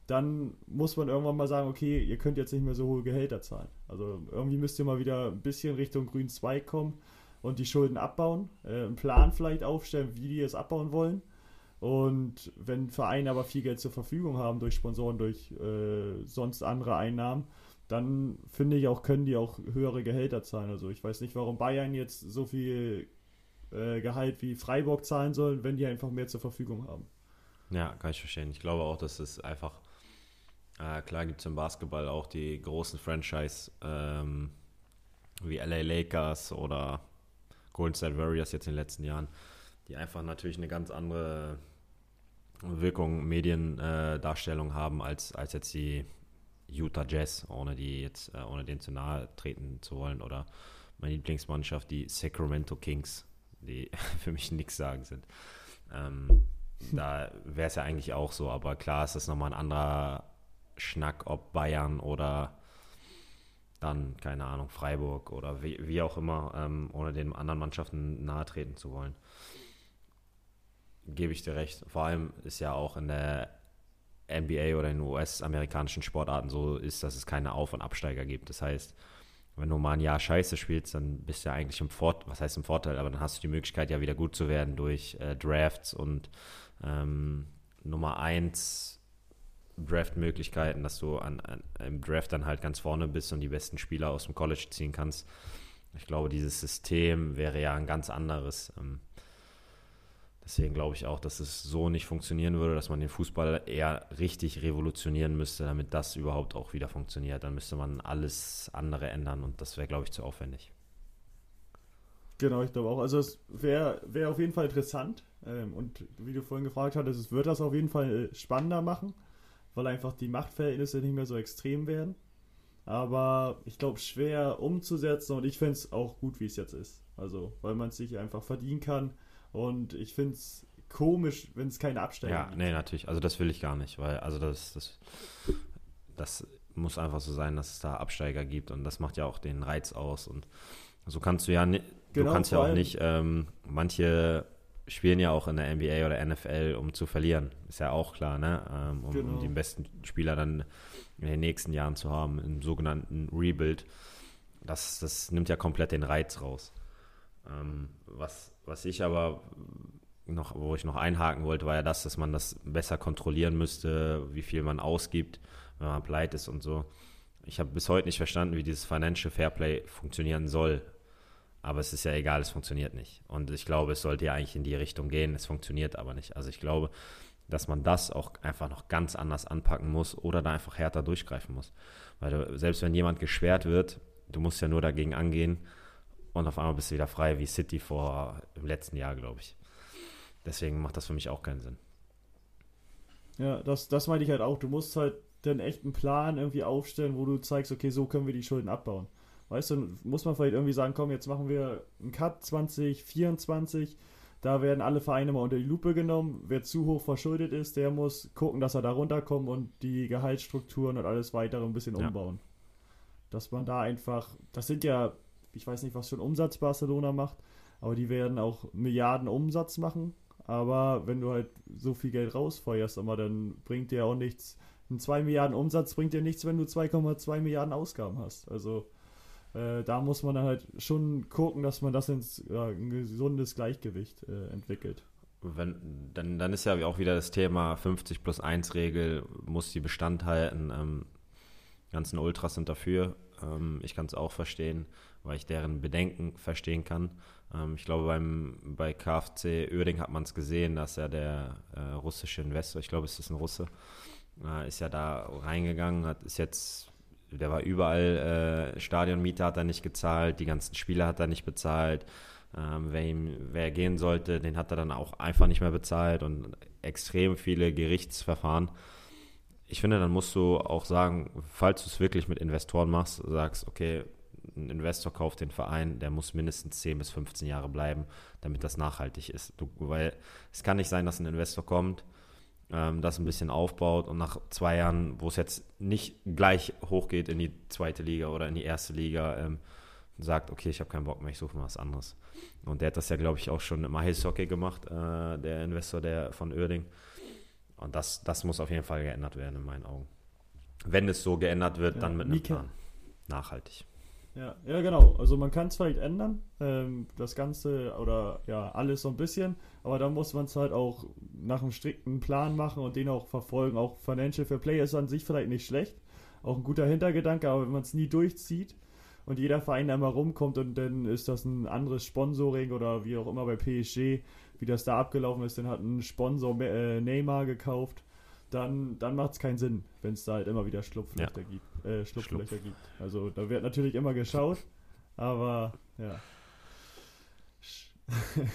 dann muss man irgendwann mal sagen, okay, ihr könnt jetzt nicht mehr so hohe Gehälter zahlen. Also irgendwie müsst ihr mal wieder ein bisschen Richtung Grün 2 kommen und die Schulden abbauen, äh, einen Plan vielleicht aufstellen, wie die es abbauen wollen. Und wenn Vereine aber viel Geld zur Verfügung haben durch Sponsoren, durch äh, sonst andere Einnahmen, dann finde ich auch, können die auch höhere Gehälter zahlen. Also ich weiß nicht, warum Bayern jetzt so viel äh, Gehalt wie Freiburg zahlen soll, wenn die einfach mehr zur Verfügung haben. Ja, kann ich verstehen. Ich glaube auch, dass es einfach äh, klar gibt es im Basketball auch die großen Franchise ähm, wie LA Lakers oder Golden State Warriors jetzt in den letzten Jahren, die einfach natürlich eine ganz andere Wirkung, Mediendarstellung äh, haben als, als jetzt die Utah Jazz, ohne die jetzt, äh, ohne denen zu nahe treten zu wollen. Oder meine Lieblingsmannschaft, die Sacramento Kings, die für mich nichts sagen sind. Ähm, da wäre es ja eigentlich auch so, aber klar ist das nochmal ein anderer Schnack, ob Bayern oder dann, keine Ahnung, Freiburg oder wie, wie auch immer, ähm, ohne den anderen Mannschaften nahe treten zu wollen. gebe ich dir recht. Vor allem ist ja auch in der NBA oder in US-amerikanischen Sportarten so ist, dass es keine Auf- und Absteiger gibt. Das heißt, wenn du mal ein Jahr scheiße spielst, dann bist du ja eigentlich im Vorteil, was heißt im Vorteil, aber dann hast du die Möglichkeit, ja wieder gut zu werden durch äh, Drafts und ähm, Nummer 1 Draft-Möglichkeiten, dass du an, an, im Draft dann halt ganz vorne bist und die besten Spieler aus dem College ziehen kannst. Ich glaube, dieses System wäre ja ein ganz anderes. Ähm, Deswegen glaube ich auch, dass es so nicht funktionieren würde, dass man den Fußball eher richtig revolutionieren müsste, damit das überhaupt auch wieder funktioniert. Dann müsste man alles andere ändern und das wäre, glaube ich, zu aufwendig. Genau, ich glaube auch. Also es wäre wär auf jeden Fall interessant. Ähm, und wie du vorhin gefragt hattest, es wird das auf jeden Fall äh, spannender machen, weil einfach die Machtverhältnisse nicht mehr so extrem werden. Aber ich glaube, schwer umzusetzen und ich finde es auch gut, wie es jetzt ist. Also, weil man es sich einfach verdienen kann und ich finde es komisch, wenn es keine Absteiger ja, gibt. Ja, nee, natürlich. Also das will ich gar nicht, weil also das, das, das muss einfach so sein, dass es da Absteiger gibt und das macht ja auch den Reiz aus. Und so kannst du ja nicht, genau, du kannst ja auch nicht, ähm, manche spielen ja auch in der NBA oder NFL, um zu verlieren. Ist ja auch klar, ne? Ähm, um, genau. um, den besten Spieler dann in den nächsten Jahren zu haben, im sogenannten Rebuild. Das, das nimmt ja komplett den Reiz raus. Ähm, was, was ich aber noch, wo ich noch einhaken wollte, war ja das, dass man das besser kontrollieren müsste, wie viel man ausgibt, wenn man pleite ist und so. Ich habe bis heute nicht verstanden, wie dieses Financial Fairplay funktionieren soll. Aber es ist ja egal, es funktioniert nicht. Und ich glaube, es sollte ja eigentlich in die Richtung gehen. Es funktioniert aber nicht. Also ich glaube, dass man das auch einfach noch ganz anders anpacken muss oder da einfach härter durchgreifen muss. Weil du, selbst wenn jemand gesperrt wird, du musst ja nur dagegen angehen und auf einmal bist du wieder frei wie City vor im letzten Jahr, glaube ich. Deswegen macht das für mich auch keinen Sinn. Ja, das, das meine ich halt auch. Du musst halt den echten Plan irgendwie aufstellen, wo du zeigst, okay, so können wir die Schulden abbauen. Weißt du, muss man vielleicht irgendwie sagen, komm, jetzt machen wir einen Cut 2024. Da werden alle Vereine mal unter die Lupe genommen. Wer zu hoch verschuldet ist, der muss gucken, dass er da runterkommt und die Gehaltsstrukturen und alles weitere ein bisschen ja. umbauen. Dass man da einfach, das sind ja ich weiß nicht, was für einen Umsatz Barcelona macht, aber die werden auch Milliarden Umsatz machen. Aber wenn du halt so viel Geld rausfeuerst, aber dann bringt dir auch nichts. Ein 2 Milliarden Umsatz bringt dir nichts, wenn du 2,2 Milliarden Ausgaben hast. Also äh, da muss man halt schon gucken, dass man das ins ja, ein gesundes Gleichgewicht äh, entwickelt. Wenn, dann, dann ist ja auch wieder das Thema 50 plus 1 Regel, muss die Bestand halten. Ähm, ganzen Ultras sind dafür. Ähm, ich kann es auch verstehen weil ich deren Bedenken verstehen kann. Ähm, ich glaube, beim, bei KFC Oerding hat man es gesehen, dass ja der äh, russische Investor, ich glaube, es ist ein Russe, äh, ist ja da reingegangen, hat ist jetzt, der war überall, äh, Stadionmiete hat er nicht gezahlt, die ganzen Spieler hat er nicht bezahlt. Ähm, wer, ihm, wer gehen sollte, den hat er dann auch einfach nicht mehr bezahlt und extrem viele Gerichtsverfahren ich finde, dann musst du auch sagen, falls du es wirklich mit Investoren machst, sagst, okay, ein Investor kauft den Verein, der muss mindestens 10 bis 15 Jahre bleiben, damit das nachhaltig ist. Du, weil es kann nicht sein, dass ein Investor kommt, ähm, das ein bisschen aufbaut und nach zwei Jahren, wo es jetzt nicht gleich hochgeht in die zweite Liga oder in die erste Liga, ähm, sagt, okay, ich habe keinen Bock mehr, ich suche mal was anderes. Und der hat das ja, glaube ich, auch schon im Eishockey gemacht, äh, der Investor der von Oerding. Und das, das muss auf jeden Fall geändert werden, in meinen Augen. Wenn es so geändert wird, ja, dann mit einem Plan. Nachhaltig. Ja, ja, genau. Also man kann es vielleicht ändern, ähm, das Ganze oder ja, alles so ein bisschen, aber dann muss man es halt auch nach einem strikten Plan machen und den auch verfolgen. Auch Financial Fair Play ist an sich vielleicht nicht schlecht, auch ein guter Hintergedanke, aber wenn man es nie durchzieht und jeder Verein einmal rumkommt und dann ist das ein anderes Sponsoring oder wie auch immer bei PSG, wie das da abgelaufen ist, dann hat ein Sponsor äh, Neymar gekauft dann, dann macht es keinen Sinn, wenn es da halt immer wieder Schlupflöcher, ja. gibt, äh, Schlupflöcher Schlupf. gibt. Also da wird natürlich immer geschaut, aber ja.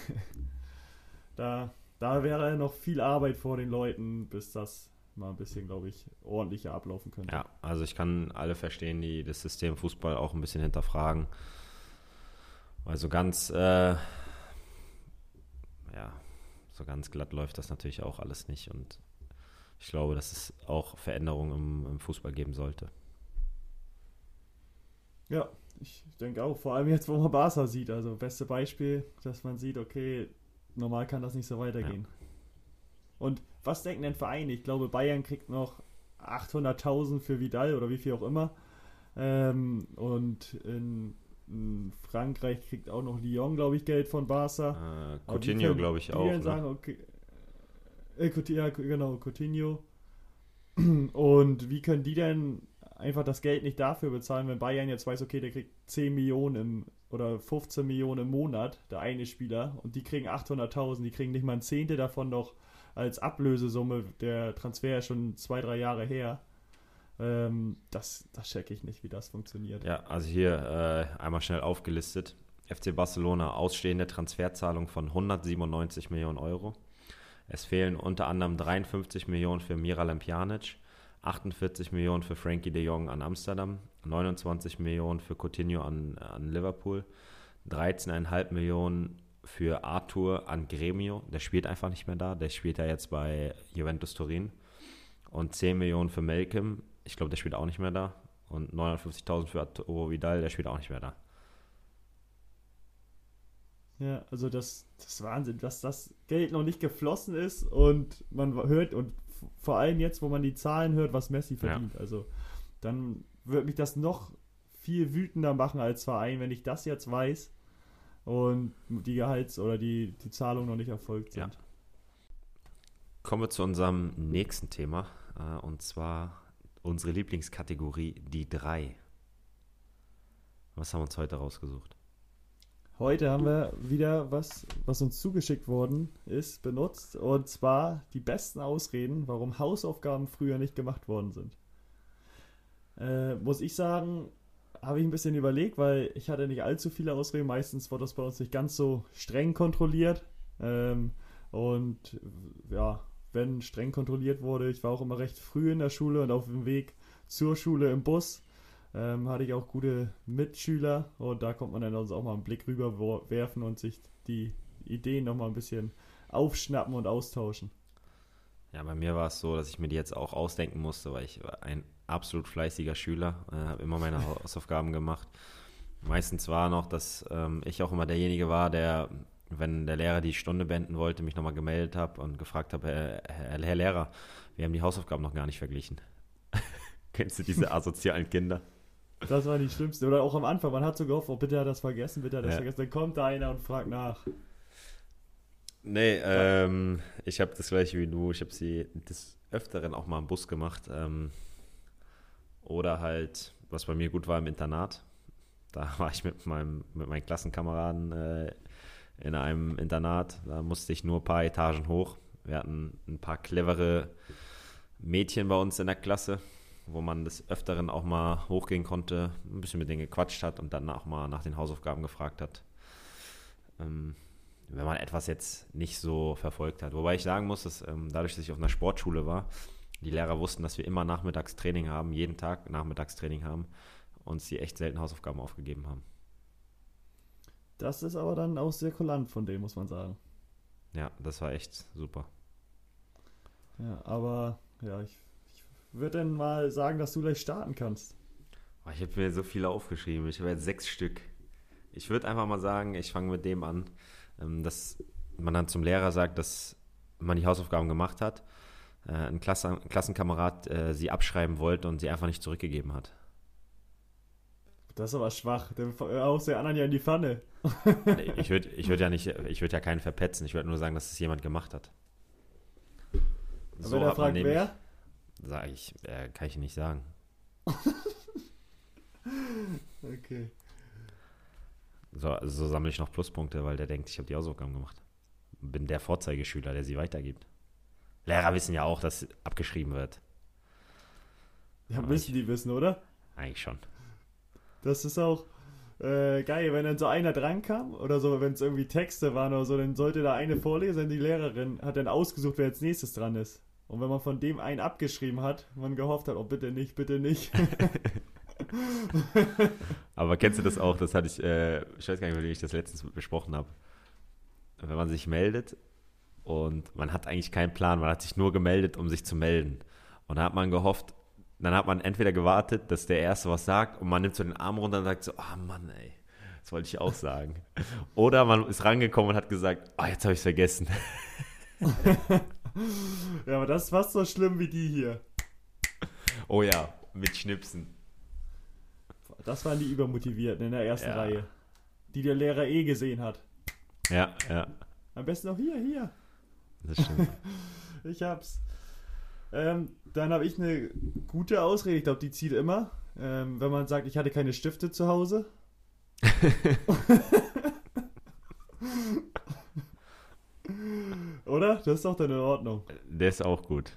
da, da wäre noch viel Arbeit vor den Leuten, bis das mal ein bisschen, glaube ich, ordentlicher ablaufen könnte. Ja, also ich kann alle verstehen, die das System Fußball auch ein bisschen hinterfragen. Weil so ganz, äh, ja, so ganz glatt läuft das natürlich auch alles nicht und ich glaube, dass es auch Veränderungen im, im Fußball geben sollte. Ja, ich denke auch. Vor allem jetzt, wo man Barca sieht. Also, beste Beispiel, dass man sieht, okay, normal kann das nicht so weitergehen. Und was denken denn Vereine? Ich glaube, Bayern kriegt noch 800.000 für Vidal oder wie viel auch immer. Ähm, und in, in, Frankreich kriegt auch noch Lyon, glaube ich, Geld von Barca. Äh, Coutinho, glaube ich, auch. Ne? Sagen, okay, äh, ja, genau, Coutinho. Und wie können die denn einfach das Geld nicht dafür bezahlen, wenn Bayern jetzt weiß, okay, der kriegt 10 Millionen im, oder 15 Millionen im Monat, der eine Spieler, und die kriegen 800.000, die kriegen nicht mal ein Zehntel davon noch als Ablösesumme. Der Transfer ist schon zwei, drei Jahre her. Ähm, das, das checke ich nicht, wie das funktioniert. Ja, also hier äh, einmal schnell aufgelistet. FC Barcelona ausstehende Transferzahlung von 197 Millionen Euro. Es fehlen unter anderem 53 Millionen für Miralem Pjanic, 48 Millionen für Frankie de Jong an Amsterdam, 29 Millionen für Coutinho an, an Liverpool, 13,5 Millionen für Arthur an Gremio. Der spielt einfach nicht mehr da. Der spielt ja jetzt bei Juventus Turin. Und 10 Millionen für Malcolm. Ich glaube, der spielt auch nicht mehr da. Und 950.000 für Arturo Vidal. Der spielt auch nicht mehr da. Ja, also das, das ist Wahnsinn, dass das Geld noch nicht geflossen ist und man hört und vor allem jetzt, wo man die Zahlen hört, was Messi verdient. Ja. Also dann würde mich das noch viel wütender machen als Verein, wenn ich das jetzt weiß und die Gehalts- oder die, die Zahlungen noch nicht erfolgt sind. Ja. Kommen wir zu unserem nächsten Thema äh, und zwar unsere Lieblingskategorie, die drei. Was haben wir uns heute rausgesucht? Heute haben wir wieder was, was uns zugeschickt worden ist, benutzt. Und zwar die besten Ausreden, warum Hausaufgaben früher nicht gemacht worden sind. Äh, muss ich sagen, habe ich ein bisschen überlegt, weil ich hatte nicht allzu viele Ausreden. Meistens wurde das bei uns nicht ganz so streng kontrolliert. Ähm, und ja, wenn streng kontrolliert wurde, ich war auch immer recht früh in der Schule und auf dem Weg zur Schule im Bus. Ähm, hatte ich auch gute Mitschüler und da kommt man dann also auch mal einen Blick rüber werfen und sich die Ideen nochmal ein bisschen aufschnappen und austauschen. Ja, bei mir war es so, dass ich mir die jetzt auch ausdenken musste, weil ich ein absolut fleißiger Schüler, äh, habe immer meine Hausaufgaben gemacht. Meistens war noch, dass ähm, ich auch immer derjenige war, der, wenn der Lehrer die Stunde beenden wollte, mich nochmal gemeldet habe und gefragt habe, Herr, Herr, Herr, Lehrer, wir haben die Hausaufgaben noch gar nicht verglichen. Kennst du diese asozialen Kinder? Das war die schlimmste. Oder auch am Anfang, man hat so gehofft, oh, bitte hat das vergessen, bitte hat das ja. vergessen. Dann kommt da einer und fragt nach. Nee, ähm, ich habe das gleiche wie du. Ich habe sie des Öfteren auch mal im Bus gemacht. Ähm, oder halt, was bei mir gut war im Internat. Da war ich mit, meinem, mit meinen Klassenkameraden äh, in einem Internat. Da musste ich nur ein paar Etagen hoch. Wir hatten ein paar clevere Mädchen bei uns in der Klasse, wo man des Öfteren auch mal hochgehen konnte, ein bisschen mit denen gequatscht hat und dann auch mal nach den Hausaufgaben gefragt hat. Ähm, wenn man etwas jetzt nicht so verfolgt hat. Wobei ich sagen muss, dass ähm, dadurch, dass ich auf einer Sportschule war, die Lehrer wussten, dass wir immer Nachmittagstraining haben, jeden Tag Nachmittagstraining haben, uns die echt selten Hausaufgaben aufgegeben haben. Das ist aber dann auch sehr kulant von dem, muss man sagen. Ja, das war echt super. Ja, aber ja, ich würde dann mal sagen, dass du gleich starten kannst. Oh, ich habe mir so viele aufgeschrieben. Ich habe jetzt sechs Stück. Ich würde einfach mal sagen, ich fange mit dem an, ähm, dass man dann zum Lehrer sagt, dass man die Hausaufgaben gemacht hat äh, ein, Klasse, ein, Klassenkamerad äh, sie abschreiben wollte und sie einfach nicht zurückgegeben hat. Das ist aber schwach. Der haust den anderen ja in die Pfanne. ich würde ich würd ja nicht, ich würde ja keinen verpetzen. Ich würde nur sagen, dass es jemand gemacht hat. So wenn er fragt, wer? Sag ich, äh, kann ich nicht sagen. okay. So, so sammle ich noch Pluspunkte, weil der denkt, ich habe die Hausaufgaben gemacht. Bin der Vorzeigeschüler, der sie weitergibt. Lehrer wissen ja auch, dass abgeschrieben wird. Ja, Aber müssen ich, die wissen, oder? Eigentlich schon. Das ist auch äh, geil, wenn dann so einer drankam oder so, wenn es irgendwie Texte waren oder so, dann sollte da eine vorlesen, die Lehrerin hat dann ausgesucht, wer als nächstes dran ist. Und wenn man von dem einen abgeschrieben hat, man gehofft hat, oh bitte nicht, bitte nicht. Aber kennst du das auch? Das hatte ich, äh, ich weiß gar nicht, wie ich das letztens besprochen habe. Wenn man sich meldet und man hat eigentlich keinen Plan, man hat sich nur gemeldet, um sich zu melden. Und da hat man gehofft, dann hat man entweder gewartet, dass der Erste was sagt und man nimmt so den Arm runter und sagt so, ah oh Mann, ey, das wollte ich auch sagen. Oder man ist rangekommen und hat gesagt, ah, oh, jetzt habe ich es vergessen. Ja, aber das ist fast so schlimm wie die hier. Oh ja, mit Schnipsen. Das waren die Übermotivierten in der ersten Ja. Reihe. Die der Lehrer eh gesehen hat. Ja, ja, Am besten auch hier, hier. das stimmt. Ich hab's. Ähm, dann habe ich eine gute Ausrede, ich glaube, die zieht immer. Ähm, wenn man sagt, ich hatte keine Stifte zu Hause. Oder? Das ist doch dann in Ordnung. Der ist auch gut.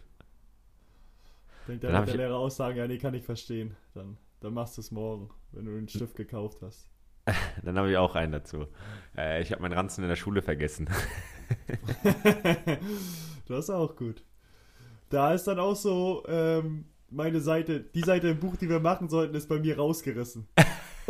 Denkt Dann dann wird der Lehrer auch sagen, ja, nee, kann ich verstehen. Dann, dann machst du es morgen, wenn du den Stift gekauft hast. Dann habe ich auch einen dazu. Äh, ich habe meinen Ranzen in der Schule vergessen. Das ist auch gut. Da ist dann auch so, ähm, meine Seite, die Seite im Buch, die wir machen sollten, ist bei mir rausgerissen.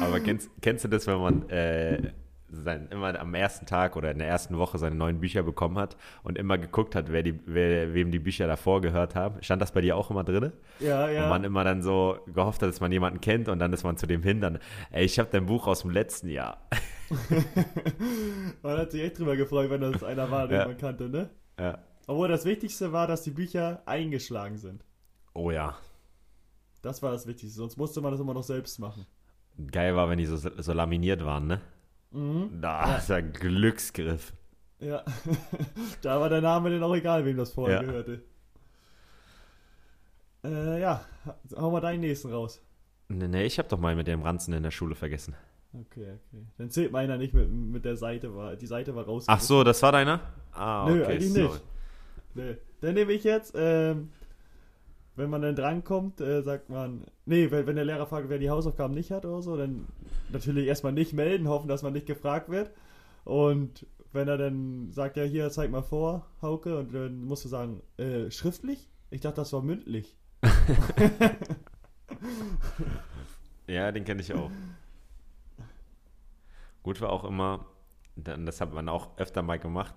Aber kennst, kennst du das, wenn man äh, sein, immer am ersten Tag oder in der ersten Woche seine neuen Bücher bekommen hat und immer geguckt hat, wer die, wer, wem die Bücher davor gehört haben? Stand das bei dir auch immer drin? Ja, ja. Und man immer dann so gehofft hat, dass man jemanden kennt und dann ist man zu dem hin, dann, ey, ich habe dein Buch aus dem letzten Jahr. Man hat sich echt drüber gefreut, wenn das einer war, den Ja. man kannte, ne? Ja. Obwohl das Wichtigste war, dass die Bücher eingeschlagen sind. Oh ja. Das war das Wichtigste, sonst musste man das immer noch selbst machen. Geil war, wenn die so, so laminiert waren, ne? Mhm. Da ist ein Glücksgriff. Ja. da war der Name dann auch egal, wem das vorher Ja. gehörte. Äh, ja, hau mal deinen nächsten raus. Nee, nee, ich habe doch mal mit dem Ranzen in der Schule vergessen. Okay, okay. Dann zählt meiner nicht mit, mit der Seite, war, die Seite war raus. Ach so, das war deiner? Ah, okay. Nö, eigentlich sorry. nicht. Nee. Dann nehme ich jetzt, ähm, wenn man dann drankommt, äh, sagt man, nee, wenn, wenn der Lehrer fragt, wer die Hausaufgaben nicht hat oder so, dann natürlich erstmal nicht melden, hoffen, dass man nicht gefragt wird. Und wenn er dann sagt, ja, hier, zeig mal vor, Hauke, und dann musst du sagen, äh, schriftlich? Ich dachte, das war mündlich. Ja, den kenne ich auch. Gut war auch immer, das hat man auch öfter mal gemacht,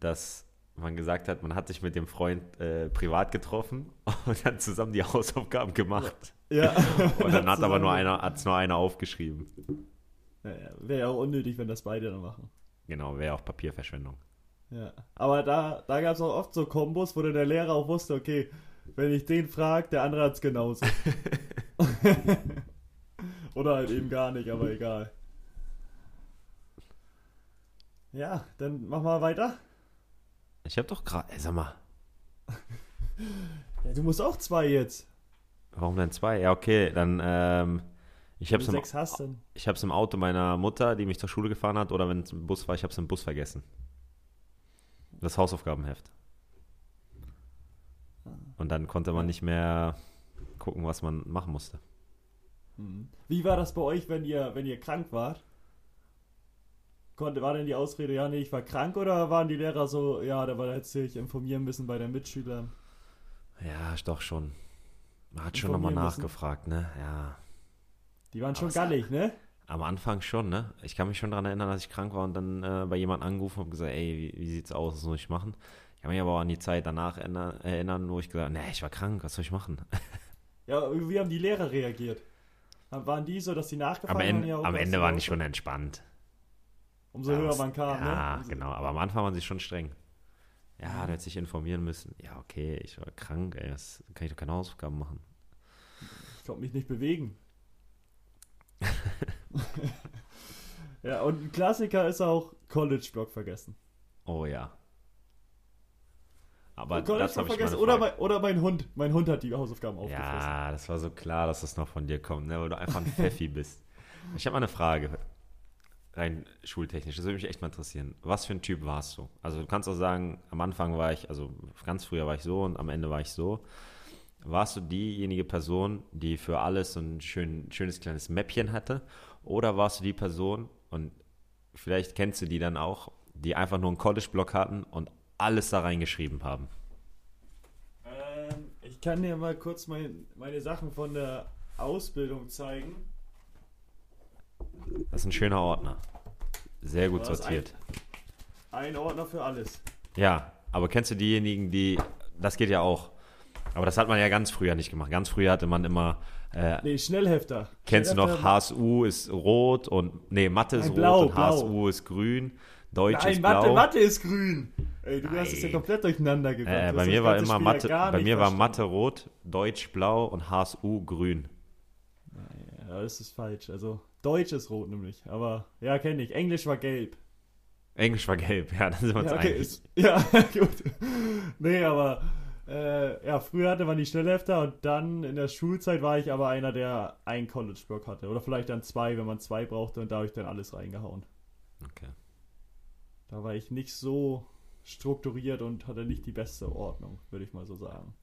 dass man gesagt hat, man hat sich mit dem Freund äh, privat getroffen und dann zusammen die Hausaufgaben gemacht. Ja. Und dann hat aber nur einer, hat's nur einer aufgeschrieben. Naja, Wäre ja auch unnötig, wenn das beide dann machen. Genau, wäre auch Papierverschwendung. Ja. Aber da, da gab es auch oft so Kombos, wo dann der Lehrer auch wusste, okay, wenn ich den frage, der andere hat es genauso. Oder halt eben gar nicht, aber egal. Ja, dann machen wir weiter. Ich habe doch gerade, sag mal, Ja, du musst auch zwei jetzt. warum denn zwei? Ja, okay, dann, ähm, ich habe es im, hast, ich hab's im Auto meiner Mutter, die mich zur Schule gefahren hat, oder wenn es im Bus war, ich habe es im Bus vergessen. Das Hausaufgabenheft. Und dann konnte man nicht mehr gucken, was man machen musste. Mhm. Wie war das bei euch, wenn ihr, wenn ihr krank wart? Konnte, war denn die Ausrede, ja, nee, ich war krank oder waren die Lehrer so, ja, da war hätte ich informieren müssen bei den Mitschülern? Ja, ist doch schon. Man hat schon nochmal Informieren müssen. nachgefragt, ne? Ja. Die waren schon Aber- gallig, ne? Am Anfang schon, ne? Ich kann mich schon daran erinnern, dass ich krank war und dann äh, bei jemandem angerufen und gesagt, ey, wie, wie sieht's aus, was soll ich machen? Ich kann mich aber auch an die Zeit danach erinnern, wo ich gesagt habe, nee, ich war krank, was soll ich machen? Ja, wie haben die Lehrer reagiert? Waren die so, dass die nachgefragt haben? Ja, am Ende waren die schon entspannt. Umso höher man kam, ja, ne? Genau. Aber am Anfang waren sie schon streng. Ja, du hättest dich informieren müssen. Ja, okay, ich war krank, ey, das kann ich doch keine Hausaufgaben machen. Ich konnte mich nicht bewegen. ja, und ein Klassiker ist auch College-Block vergessen. Oh ja. Aber College das habe ich vergessen. Oder mein, oder mein Hund. Mein Hund hat die Hausaufgaben aufgefressen. Ja, das war so klar, dass das noch von dir kommt, ne? weil du einfach ein Pfeffi bist. Ich habe mal eine Frage, rein schultechnisch, das würde mich echt mal interessieren. Was für ein Typ warst du? Also du kannst auch sagen, am Anfang war ich, also ganz früher war ich so und am Ende war ich so. Warst du diejenige Person, die für alles so ein schön, schönes kleines Mäppchen hatte? Oder warst du die Person, und vielleicht kennst du die dann auch, die einfach nur einen College-Block hatten und alles da reingeschrieben haben? Ähm, ich kann dir mal kurz mein, meine Sachen von der Ausbildung zeigen. Das ist ein schöner Ordner. Sehr gut sortiert. Ein Ordner für alles. Ja, aber kennst du diejenigen, die. Das geht ja auch. Aber das hat man ja ganz früher nicht gemacht. Ganz früher hatte man immer. Äh, Nee, Schnellhefter. kennst du noch, Schnellhefter- HSU ist rot und. Nee, Mathe ist Nein, rot blau, und blau. HSU ist grün. Deutsch Nein, ist Mathe, blau. Mathe ist grün. Ey, du hast es ja Nein. komplett durcheinander gebracht. Äh, bei mir war immer Spiel Mathe, bei mir war verstanden. Mathe rot, Deutsch blau und HSU grün. Ja, das ist falsch. Also, Deutsch ist rot nämlich. Aber, ja, kenne ich. Englisch war gelb. Englisch war gelb, ja, dann sind wir uns Ja, okay, einig. ist, ja, gut. Nee, aber äh, ja, früher hatte man die Schnellhefter und dann in der Schulzeit war ich aber einer, der einen College-Block hatte. Oder vielleicht dann zwei, wenn man zwei brauchte und da habe ich dann alles reingehauen. Okay. Da war ich nicht so strukturiert und hatte nicht die beste Ordnung, würde ich mal so sagen.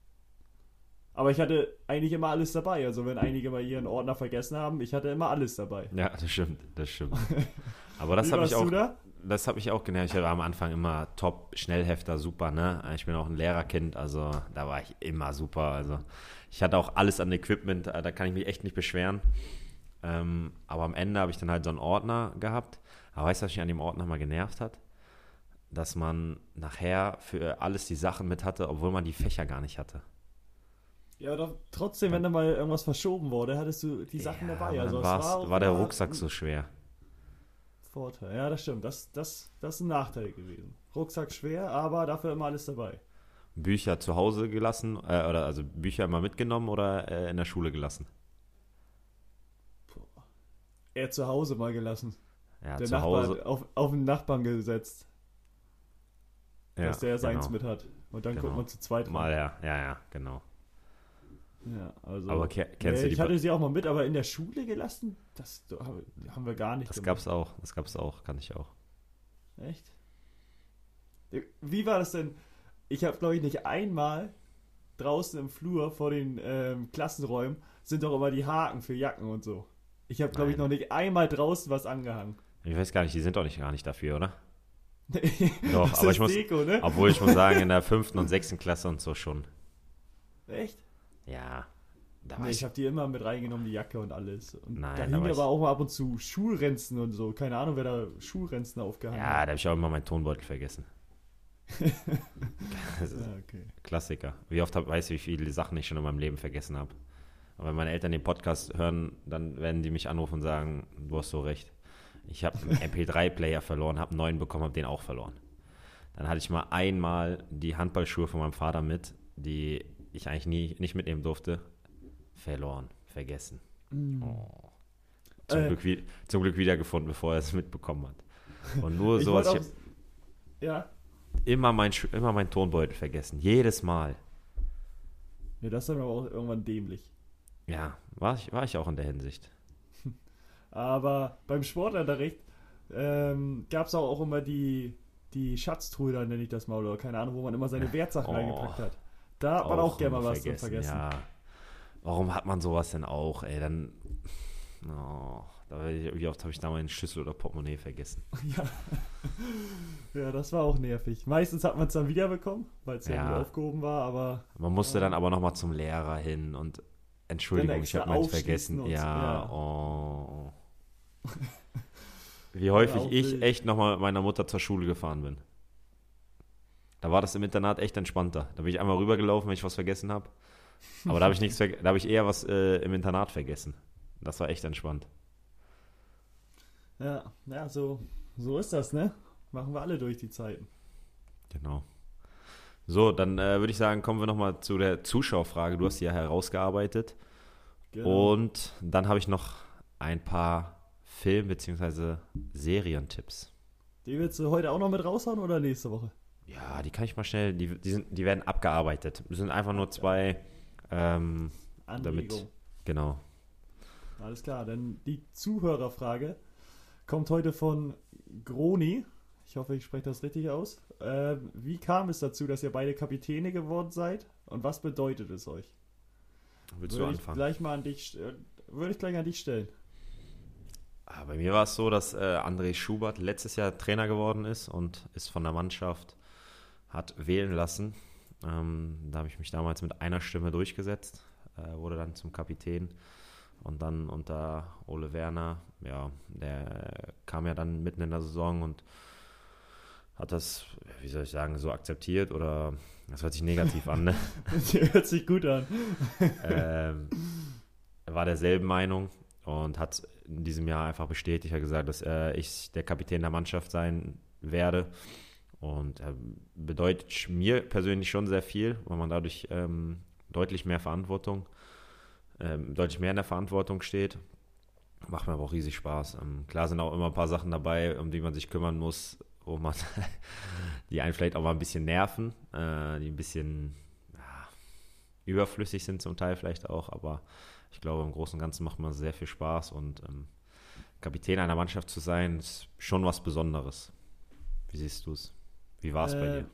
Aber ich hatte eigentlich immer alles dabei. Also wenn einige mal ihren Ordner vergessen haben, ich hatte immer alles dabei. Ja, das stimmt, das stimmt. Aber das habe ich auch, da? das habe ich auch gelernt. Ich war am Anfang immer top Schnellhefter, super, ne? Ich bin auch ein Lehrerkind, also da war ich immer super. Also ich hatte auch alles an Equipment, äh, da kann ich mich echt nicht beschweren. Ähm, aber am Ende habe ich dann halt so einen Ordner gehabt. Aber weißt du, was mich an dem Ordner mal genervt hat? Dass man nachher für alles die Sachen mit hatte, obwohl man die Fächer gar nicht hatte. Ja, aber trotzdem, wenn da mal irgendwas verschoben wurde, hattest du die Sachen Ja, dabei. Also auch war der Rucksack so schwer. Vorteil. Ja, das stimmt. Das, das, das ist ein Nachteil gewesen. Rucksack schwer, aber dafür immer alles dabei. Bücher zu Hause gelassen, äh, oder also Bücher immer mitgenommen oder äh, in der Schule gelassen? Er zu Hause mal gelassen. Ja, der zu Nachbar Hause. auf, auf den Nachbarn gesetzt, Ja, dass der seins genau. mit hat. Und dann Genau. guckt man zu zweit. Mal, ja, ja, ja, genau. Ja, also. Aber ke kennst nee, du die ich hatte sie auch mal mit, aber in der Schule gelassen, das haben wir gar nicht Das gab's auch, das gab's auch, kann ich auch. Echt? Wie war das denn? Ich habe, glaube ich, nicht einmal draußen im Flur vor den ähm, Klassenräumen sind doch immer die Haken für Jacken und so. Ich habe, glaube ich, noch nicht einmal draußen was angehangen. Ich weiß gar nicht, die sind doch nicht gar nicht dafür, oder? Doch, Doch, aber ich muss, Deko, ne? obwohl ich muss sagen, in der fünften und sechsten Klasse und so schon. Echt? Ja, da Nee, ich, habe die immer mit reingenommen, die Jacke und alles. Und Nein, da hingen war ich- aber auch mal ab und zu Schulrenzen und so. Keine Ahnung, wer da Schulrenzen aufgehangen ja, da habe ich auch immer meinen Tonbeutel vergessen. Ja, okay. Klassiker. Wie oft hab, weißt du, wie viele Sachen ich schon in meinem Leben vergessen habe. Aber wenn meine Eltern den Podcast hören, dann werden die mich anrufen und sagen, du hast so recht. Ich habe einen MP3-Player verloren, habe einen neuen bekommen, habe den auch verloren. Dann hatte ich mal einmal die Handballschuhe von meinem Vater mit, die ich eigentlich nie nicht mitnehmen durfte. Verloren, vergessen. Oh. Zum, Äh. Glück, zum Glück wiedergefunden, bevor er es mitbekommen hat. Und nur Ich sowas. wollte Ich auch, hab ja, immer, mein, immer mein Tonbeutel vergessen. Jedes Mal. ja, das ist dann aber auch irgendwann dämlich. Ja, war ich, war ich auch in der Hinsicht. Aber beim Sportunterricht ähm, gab es auch, auch immer die, die Schatztruhe, nenne ich das mal, oder keine Ahnung, wo man immer seine Wertsachen Oh. reingepackt hat. Da hat man auch gerne mal was drin vergessen. Ja. Warum hat man sowas denn auch, ey? Dann. Oh, da, wie oft habe ich da meinen Schlüssel oder Portemonnaie vergessen? Ja. ja, das war auch nervig. Meistens hat man es dann wiederbekommen, weil es ja, Ja. aufgehoben war, aber Man musste dann aber nochmal zum Lehrer hin und Entschuldigung, ich habe meins vergessen. Ja, ja. oh. Wie häufig auch ich echt nochmal mit meiner Mutter zur Schule gefahren bin. Da war das im Internat echt entspannter. Da bin ich einmal rübergelaufen, wenn ich was vergessen habe. Aber da habe ich nichts da habe ich eher was äh, im Internat vergessen. Das war echt entspannt. ja, ja so, so ist das, ne? Machen wir alle durch die Zeiten. Genau. So, dann äh, würde ich sagen, kommen wir nochmal zu der Zuschauerfrage. Du hast sie ja herausgearbeitet. Genau. Und dann habe ich noch ein paar Film- bzw. Serientipps. Die willst du heute auch noch mit raushauen oder nächste Woche? Ja, die kann ich mal schnell, die, die, sind, die werden abgearbeitet. Es sind einfach nur zwei, ähm, Anregung. Damit- genau. Alles klar, denn die Zuhörerfrage kommt heute von Groni. Ich hoffe, ich spreche das richtig aus. Ähm, wie kam es dazu, dass ihr beide Kapitäne geworden seid? Und was bedeutet es euch? Willst du Würde ich anfangen? gleich mal an dich, äh, würde ich gleich an dich stellen. Ah, Bei mir war es so, dass äh, André Schubert letztes Jahr Trainer geworden ist und ist von der Mannschaft, hat wählen lassen. Ähm, da habe ich mich damals mit einer Stimme durchgesetzt, äh, wurde dann zum Kapitän. Und dann unter Ole Werner, ja, der kam ja dann mitten in der Saison und hat das, wie soll ich sagen, so akzeptiert oder das hört sich negativ an, ne? Hört sich gut an. ähm, er war derselben Meinung und hat in diesem Jahr einfach bestätigt, er hat gesagt, dass äh, ich der Kapitän der Mannschaft sein werde. Und äh, bedeutet mir persönlich schon sehr viel, weil man dadurch ähm, deutlich mehr Verantwortung, ähm, deutlich mehr in der Verantwortung steht. Macht mir aber auch riesig Spaß. Ähm, klar sind auch immer ein paar Sachen dabei, um die man sich kümmern muss, wo man, die einen vielleicht auch mal ein bisschen nerven, äh, die ein bisschen ja, überflüssig sind zum Teil vielleicht auch, aber ich glaube, im Großen und Ganzen macht man sehr viel Spaß und ähm, Kapitän einer Mannschaft zu sein, ist schon was Besonderes. Wie siehst du es? Wie war es äh, bei dir?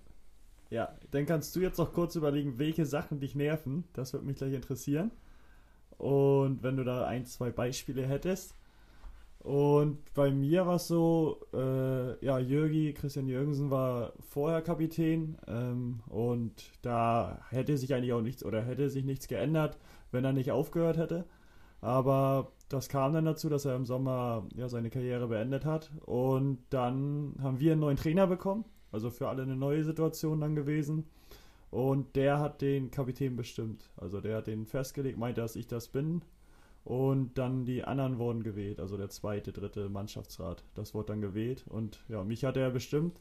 Ja, dann kannst du jetzt noch kurz überlegen, welche Sachen dich nerven. Das würde mich gleich interessieren. Und wenn du da ein, zwei Beispiele hättest. Und bei mir war es so, äh, ja, Jürgi, Christian Jürgensen war vorher Kapitän ähm, und da hätte sich eigentlich auch nichts oder hätte sich nichts geändert, wenn er nicht aufgehört hätte. Aber das kam dann dazu, dass er im Sommer ja seine Karriere beendet hat und dann haben wir einen neuen Trainer bekommen, also für alle eine neue Situation dann gewesen. Und der hat den Kapitän bestimmt. Also der hat den festgelegt, meinte, dass ich das bin und dann die anderen wurden gewählt, also der zweite, dritte Mannschaftsrat. Das wurde dann gewählt. Und ja, mich hat er bestimmt.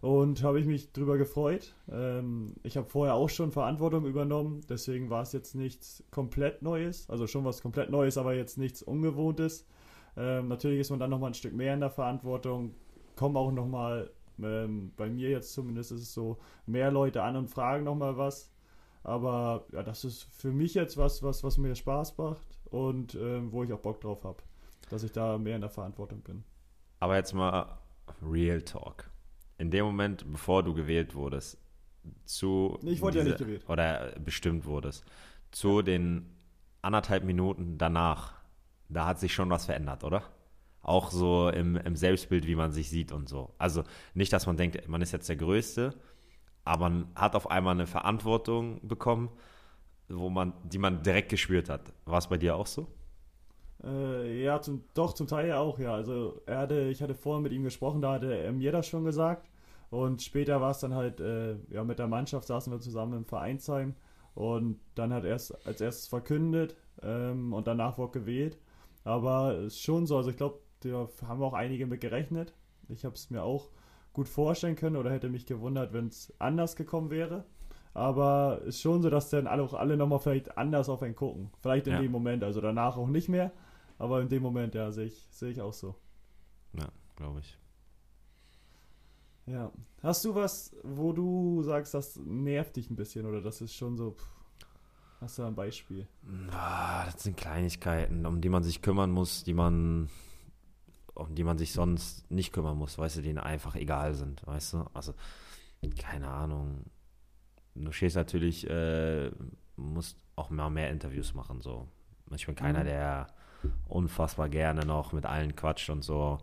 Und habe ich mich drüber gefreut. Ähm, ich habe vorher auch schon Verantwortung übernommen, deswegen war es jetzt nichts komplett Neues. Also schon was komplett Neues, aber jetzt nichts Ungewohntes. Ähm, natürlich ist man dann nochmal ein Stück mehr in der Verantwortung. Kommen auch nochmal, ähm, bei mir jetzt zumindest ist es so, mehr Leute an und fragen nochmal was. Aber ja, das ist für mich jetzt was, was, was mir Spaß macht und ähm, wo ich auch Bock drauf habe, dass ich da mehr in der Verantwortung bin. Aber jetzt mal Real Talk. In dem Moment, bevor du gewählt wurdest, zu. Ich wurde ja nicht gewählt. Oder bestimmt wurdest, zu den anderthalb Minuten danach, da hat sich schon was verändert, oder? Auch so im, im Selbstbild, wie man sich sieht und so. Also nicht, dass man denkt, man ist jetzt der Größte, aber man hat auf einmal eine Verantwortung bekommen wo man, die man direkt gespürt hat. War es bei dir auch so? Äh, ja, zum, doch, zum Teil auch, ja. Also er hatte, ich hatte vorher mit ihm gesprochen, da hatte er mir das schon gesagt. Und später war es dann halt, äh, ja, mit der Mannschaft saßen wir zusammen im Vereinsheim und dann hat er es als erstes verkündet ähm, und danach wurde gewählt. Aber es ist schon so, also ich glaube, da haben auch einige mit gerechnet. Ich habe es mir auch gut vorstellen können oder hätte mich gewundert, wenn es anders gekommen wäre. Aber es ist schon so, dass dann alle auch alle nochmal vielleicht anders auf einen gucken. Vielleicht in ja. dem Moment, also danach auch nicht mehr. Aber in dem Moment, ja, sehe ich, sehe ich auch so. Ja, glaube ich. Ja. Hast du was, wo du sagst, das nervt dich ein bisschen oder das ist schon so. Pff, hast du ein Beispiel? Ah, das sind Kleinigkeiten, um die man sich kümmern muss, die man um die man sich sonst nicht kümmern muss, weißt du, die einfach egal sind, weißt du? Also, keine Ahnung du stehst natürlich, äh, musst auch mal mehr Interviews machen. So. Ich bin keiner, mhm. der unfassbar gerne noch mit allen quatscht und so.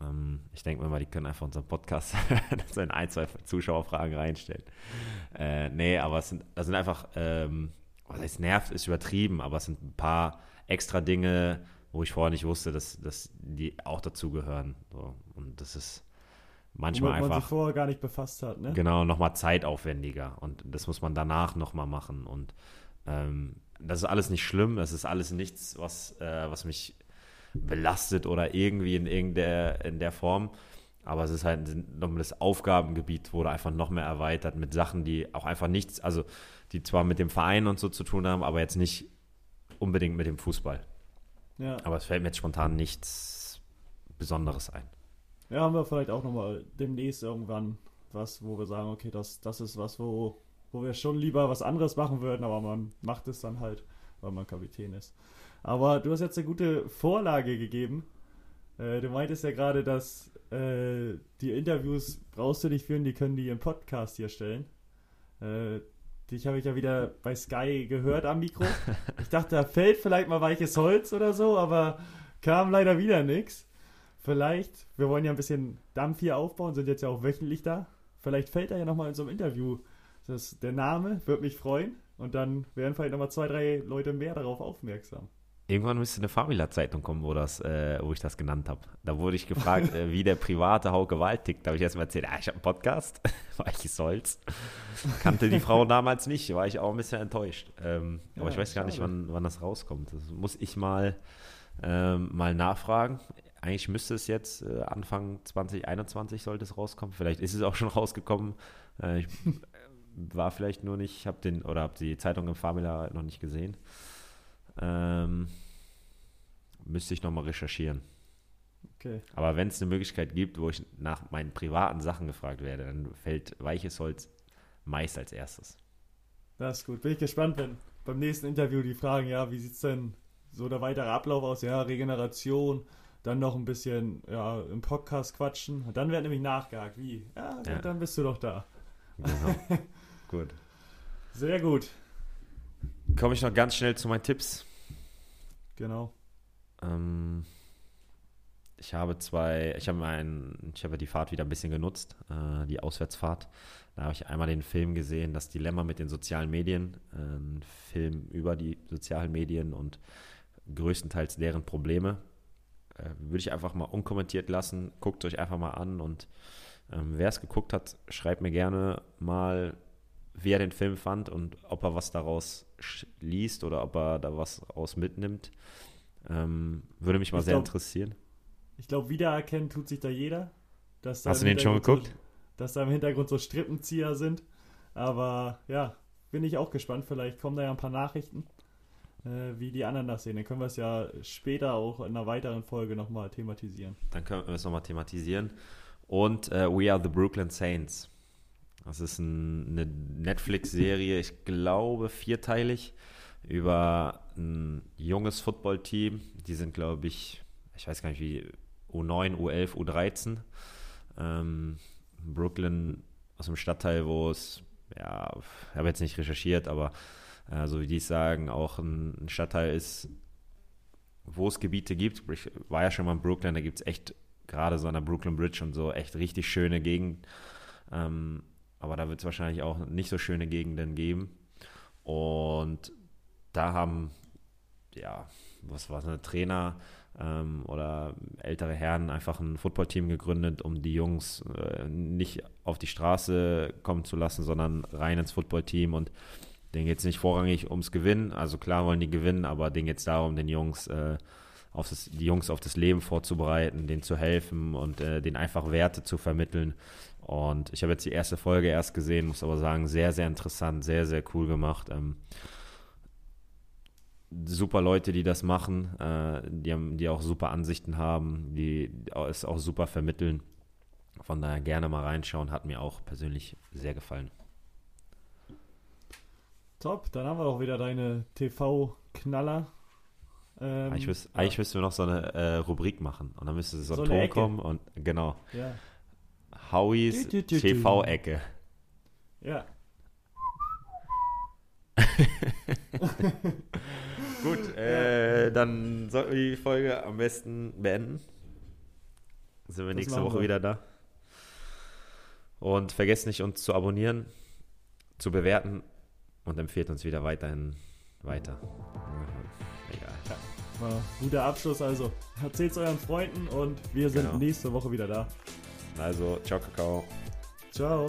Ähm, ich denke mir mal, die können einfach unseren Podcast so in ein, zwei Zuschauerfragen reinstellen. Äh, nee, aber es sind, das sind einfach, ähm, was heißt nervt, ist übertrieben, aber es sind ein paar extra Dinge, wo ich vorher nicht wusste, dass, dass die auch dazugehören. So. Und das ist, manchmal Womit einfach. man sich vorher gar nicht befasst hat, ne? Genau, nochmal zeitaufwendiger. Und das muss man danach nochmal machen. Und ähm, das ist alles nicht schlimm, das ist alles nichts, was, äh, was mich belastet oder irgendwie in irgendeiner in der Form. Aber es ist halt nochmal das Aufgabengebiet wurde einfach noch mehr erweitert mit Sachen, die auch einfach nichts, also die zwar mit dem Verein und so zu tun haben, aber jetzt nicht unbedingt mit dem Fußball. Ja. Aber es fällt mir jetzt spontan nichts Besonderes ein. Ja, haben wir vielleicht auch nochmal demnächst irgendwann was, wo wir sagen, okay, das, das ist was, wo, wo wir schon lieber was anderes machen würden, aber man macht es dann halt, weil man Kapitän ist. Aber du hast jetzt eine gute Vorlage gegeben. Äh, du meintest ja gerade, dass äh, die Interviews brauchst du nicht führen, die können die im Podcast hier stellen. Äh, dich habe ich ja wieder bei Sky gehört am Mikro. Ich dachte, da fällt vielleicht mal weiches Holz oder so, aber kam leider wieder nichts. Vielleicht, wir wollen ja ein bisschen Dampf hier aufbauen, sind jetzt ja auch wöchentlich da. Vielleicht fällt er ja nochmal in so einem Interview das, der Name, würde mich freuen. Und dann werden vielleicht nochmal zwei, drei Leute mehr darauf aufmerksam. Irgendwann müsste eine Famila-Zeitung kommen, wo, das, äh, wo ich das genannt habe. Da wurde ich gefragt, äh, wie der private Hauke Wald tickt. Da habe ich erstmal erzählt, ah, ich habe einen Podcast, weiches Holz. Kannte die Frau damals nicht, war ich auch ein bisschen enttäuscht. Ähm, ja, aber ich weiß gar nicht, wann, wann das rauskommt. Das muss ich mal, ähm, mal nachfragen eigentlich müsste es jetzt äh, Anfang 2021 sollte es rauskommen. Vielleicht ist es auch schon rausgekommen. Äh, ich war vielleicht nur nicht, habe den oder habe die Zeitung im Famila noch nicht gesehen. Ähm, müsste ich nochmal recherchieren. Okay. Aber wenn es eine Möglichkeit gibt, wo ich nach meinen privaten Sachen gefragt werde, dann fällt weiches Holz meist als erstes. Das ist gut. Bin ich gespannt, wenn beim nächsten Interview die fragen, ja, wie sieht es denn so der weitere Ablauf aus? Ja, Regeneration, dann noch ein bisschen ja, im Podcast quatschen. Und dann wird nämlich nachgehakt. Wie? Ja, Ja. dann bist du doch da. Genau. Gut. Sehr gut. Komme ich noch ganz schnell zu meinen Tipps. Genau. Ähm, ich habe zwei, ich habe einen, ich habe die Fahrt wieder ein bisschen genutzt, äh, die Auswärtsfahrt. Da habe ich einmal den Film gesehen, das Dilemma mit den sozialen Medien, äh, ein Film über die sozialen Medien und größtenteils deren Probleme. Äh, würde ich einfach mal unkommentiert lassen. Guckt euch einfach mal an und ähm, wer es geguckt hat, schreibt mir gerne mal, wie er den Film fand und ob er was daraus liest oder ob er da was aus mitnimmt. Ähm, würde mich mal Ich sehr glaub- interessieren. Ich glaube, wiedererkennen tut sich da jeder. Dass da Hast du den schon geguckt? So, dass da im Hintergrund so Strippenzieher sind. Aber ja, bin ich auch gespannt. Vielleicht kommen da ja ein paar Nachrichten, äh, wie die anderen das sehen. Dann können wir es ja später auch in einer weiteren Folge nochmal thematisieren. Dann können wir es nochmal thematisieren. Und äh, We Are the Brooklyn Saints. Das ist ein, eine Netflix-Serie, ich glaube vierteilig, über ein junges Footballteam. Die sind, glaube ich, ich weiß gar nicht wie, U9, U11, U13. Ähm, Brooklyn aus dem Stadtteil, wo es, ja, ich habe jetzt nicht recherchiert, aber äh, so wie die es sagen, auch ein, ein Stadtteil ist, wo es Gebiete gibt. Ich war ja schon mal in Brooklyn, da gibt es echt gerade so an der Brooklyn Bridge und so echt richtig schöne Gegend. Ähm, aber da wird es wahrscheinlich auch nicht so schöne Gegenden geben. Und da haben, ja, was war es, Trainer ähm, oder ältere Herren einfach ein Footballteam gegründet, um die Jungs äh, nicht auf die Straße kommen zu lassen, sondern rein ins Footballteam. Und denen geht es nicht vorrangig ums Gewinnen. Also klar wollen die gewinnen, aber denen geht es darum, den Jungs äh, auf das, die Jungs auf das Leben vorzubereiten, denen zu helfen und äh, denen einfach Werte zu vermitteln. Und ich habe jetzt die erste Folge erst gesehen, muss aber sagen, sehr, sehr interessant, sehr, sehr cool gemacht. Ähm, super Leute, die das machen, äh, die, haben, die auch super Ansichten haben, die es auch super vermitteln. Von daher gerne mal reinschauen, hat mir auch persönlich sehr gefallen. Top, dann haben wir auch wieder deine TV-Knaller. Ähm, eigentlich, müsst, ja, eigentlich müssten wir noch so eine äh, Rubrik machen und dann müsste so ein So eine Ton Ecke. kommen und genau. Ja, Du. TV-Ecke. ja. Gut, äh, dann sollten wir die Folge am besten beenden. Sind wir Das nächste Woche wir. wieder da. Und vergesst nicht, uns zu abonnieren, zu bewerten und empfehlt uns wieder weiterhin weiter. Egal. War ein guter Abschluss, also erzählt es euren Freunden und wir sind Genau. nächste Woche wieder da. Also, ciao, Kakao. Ciao.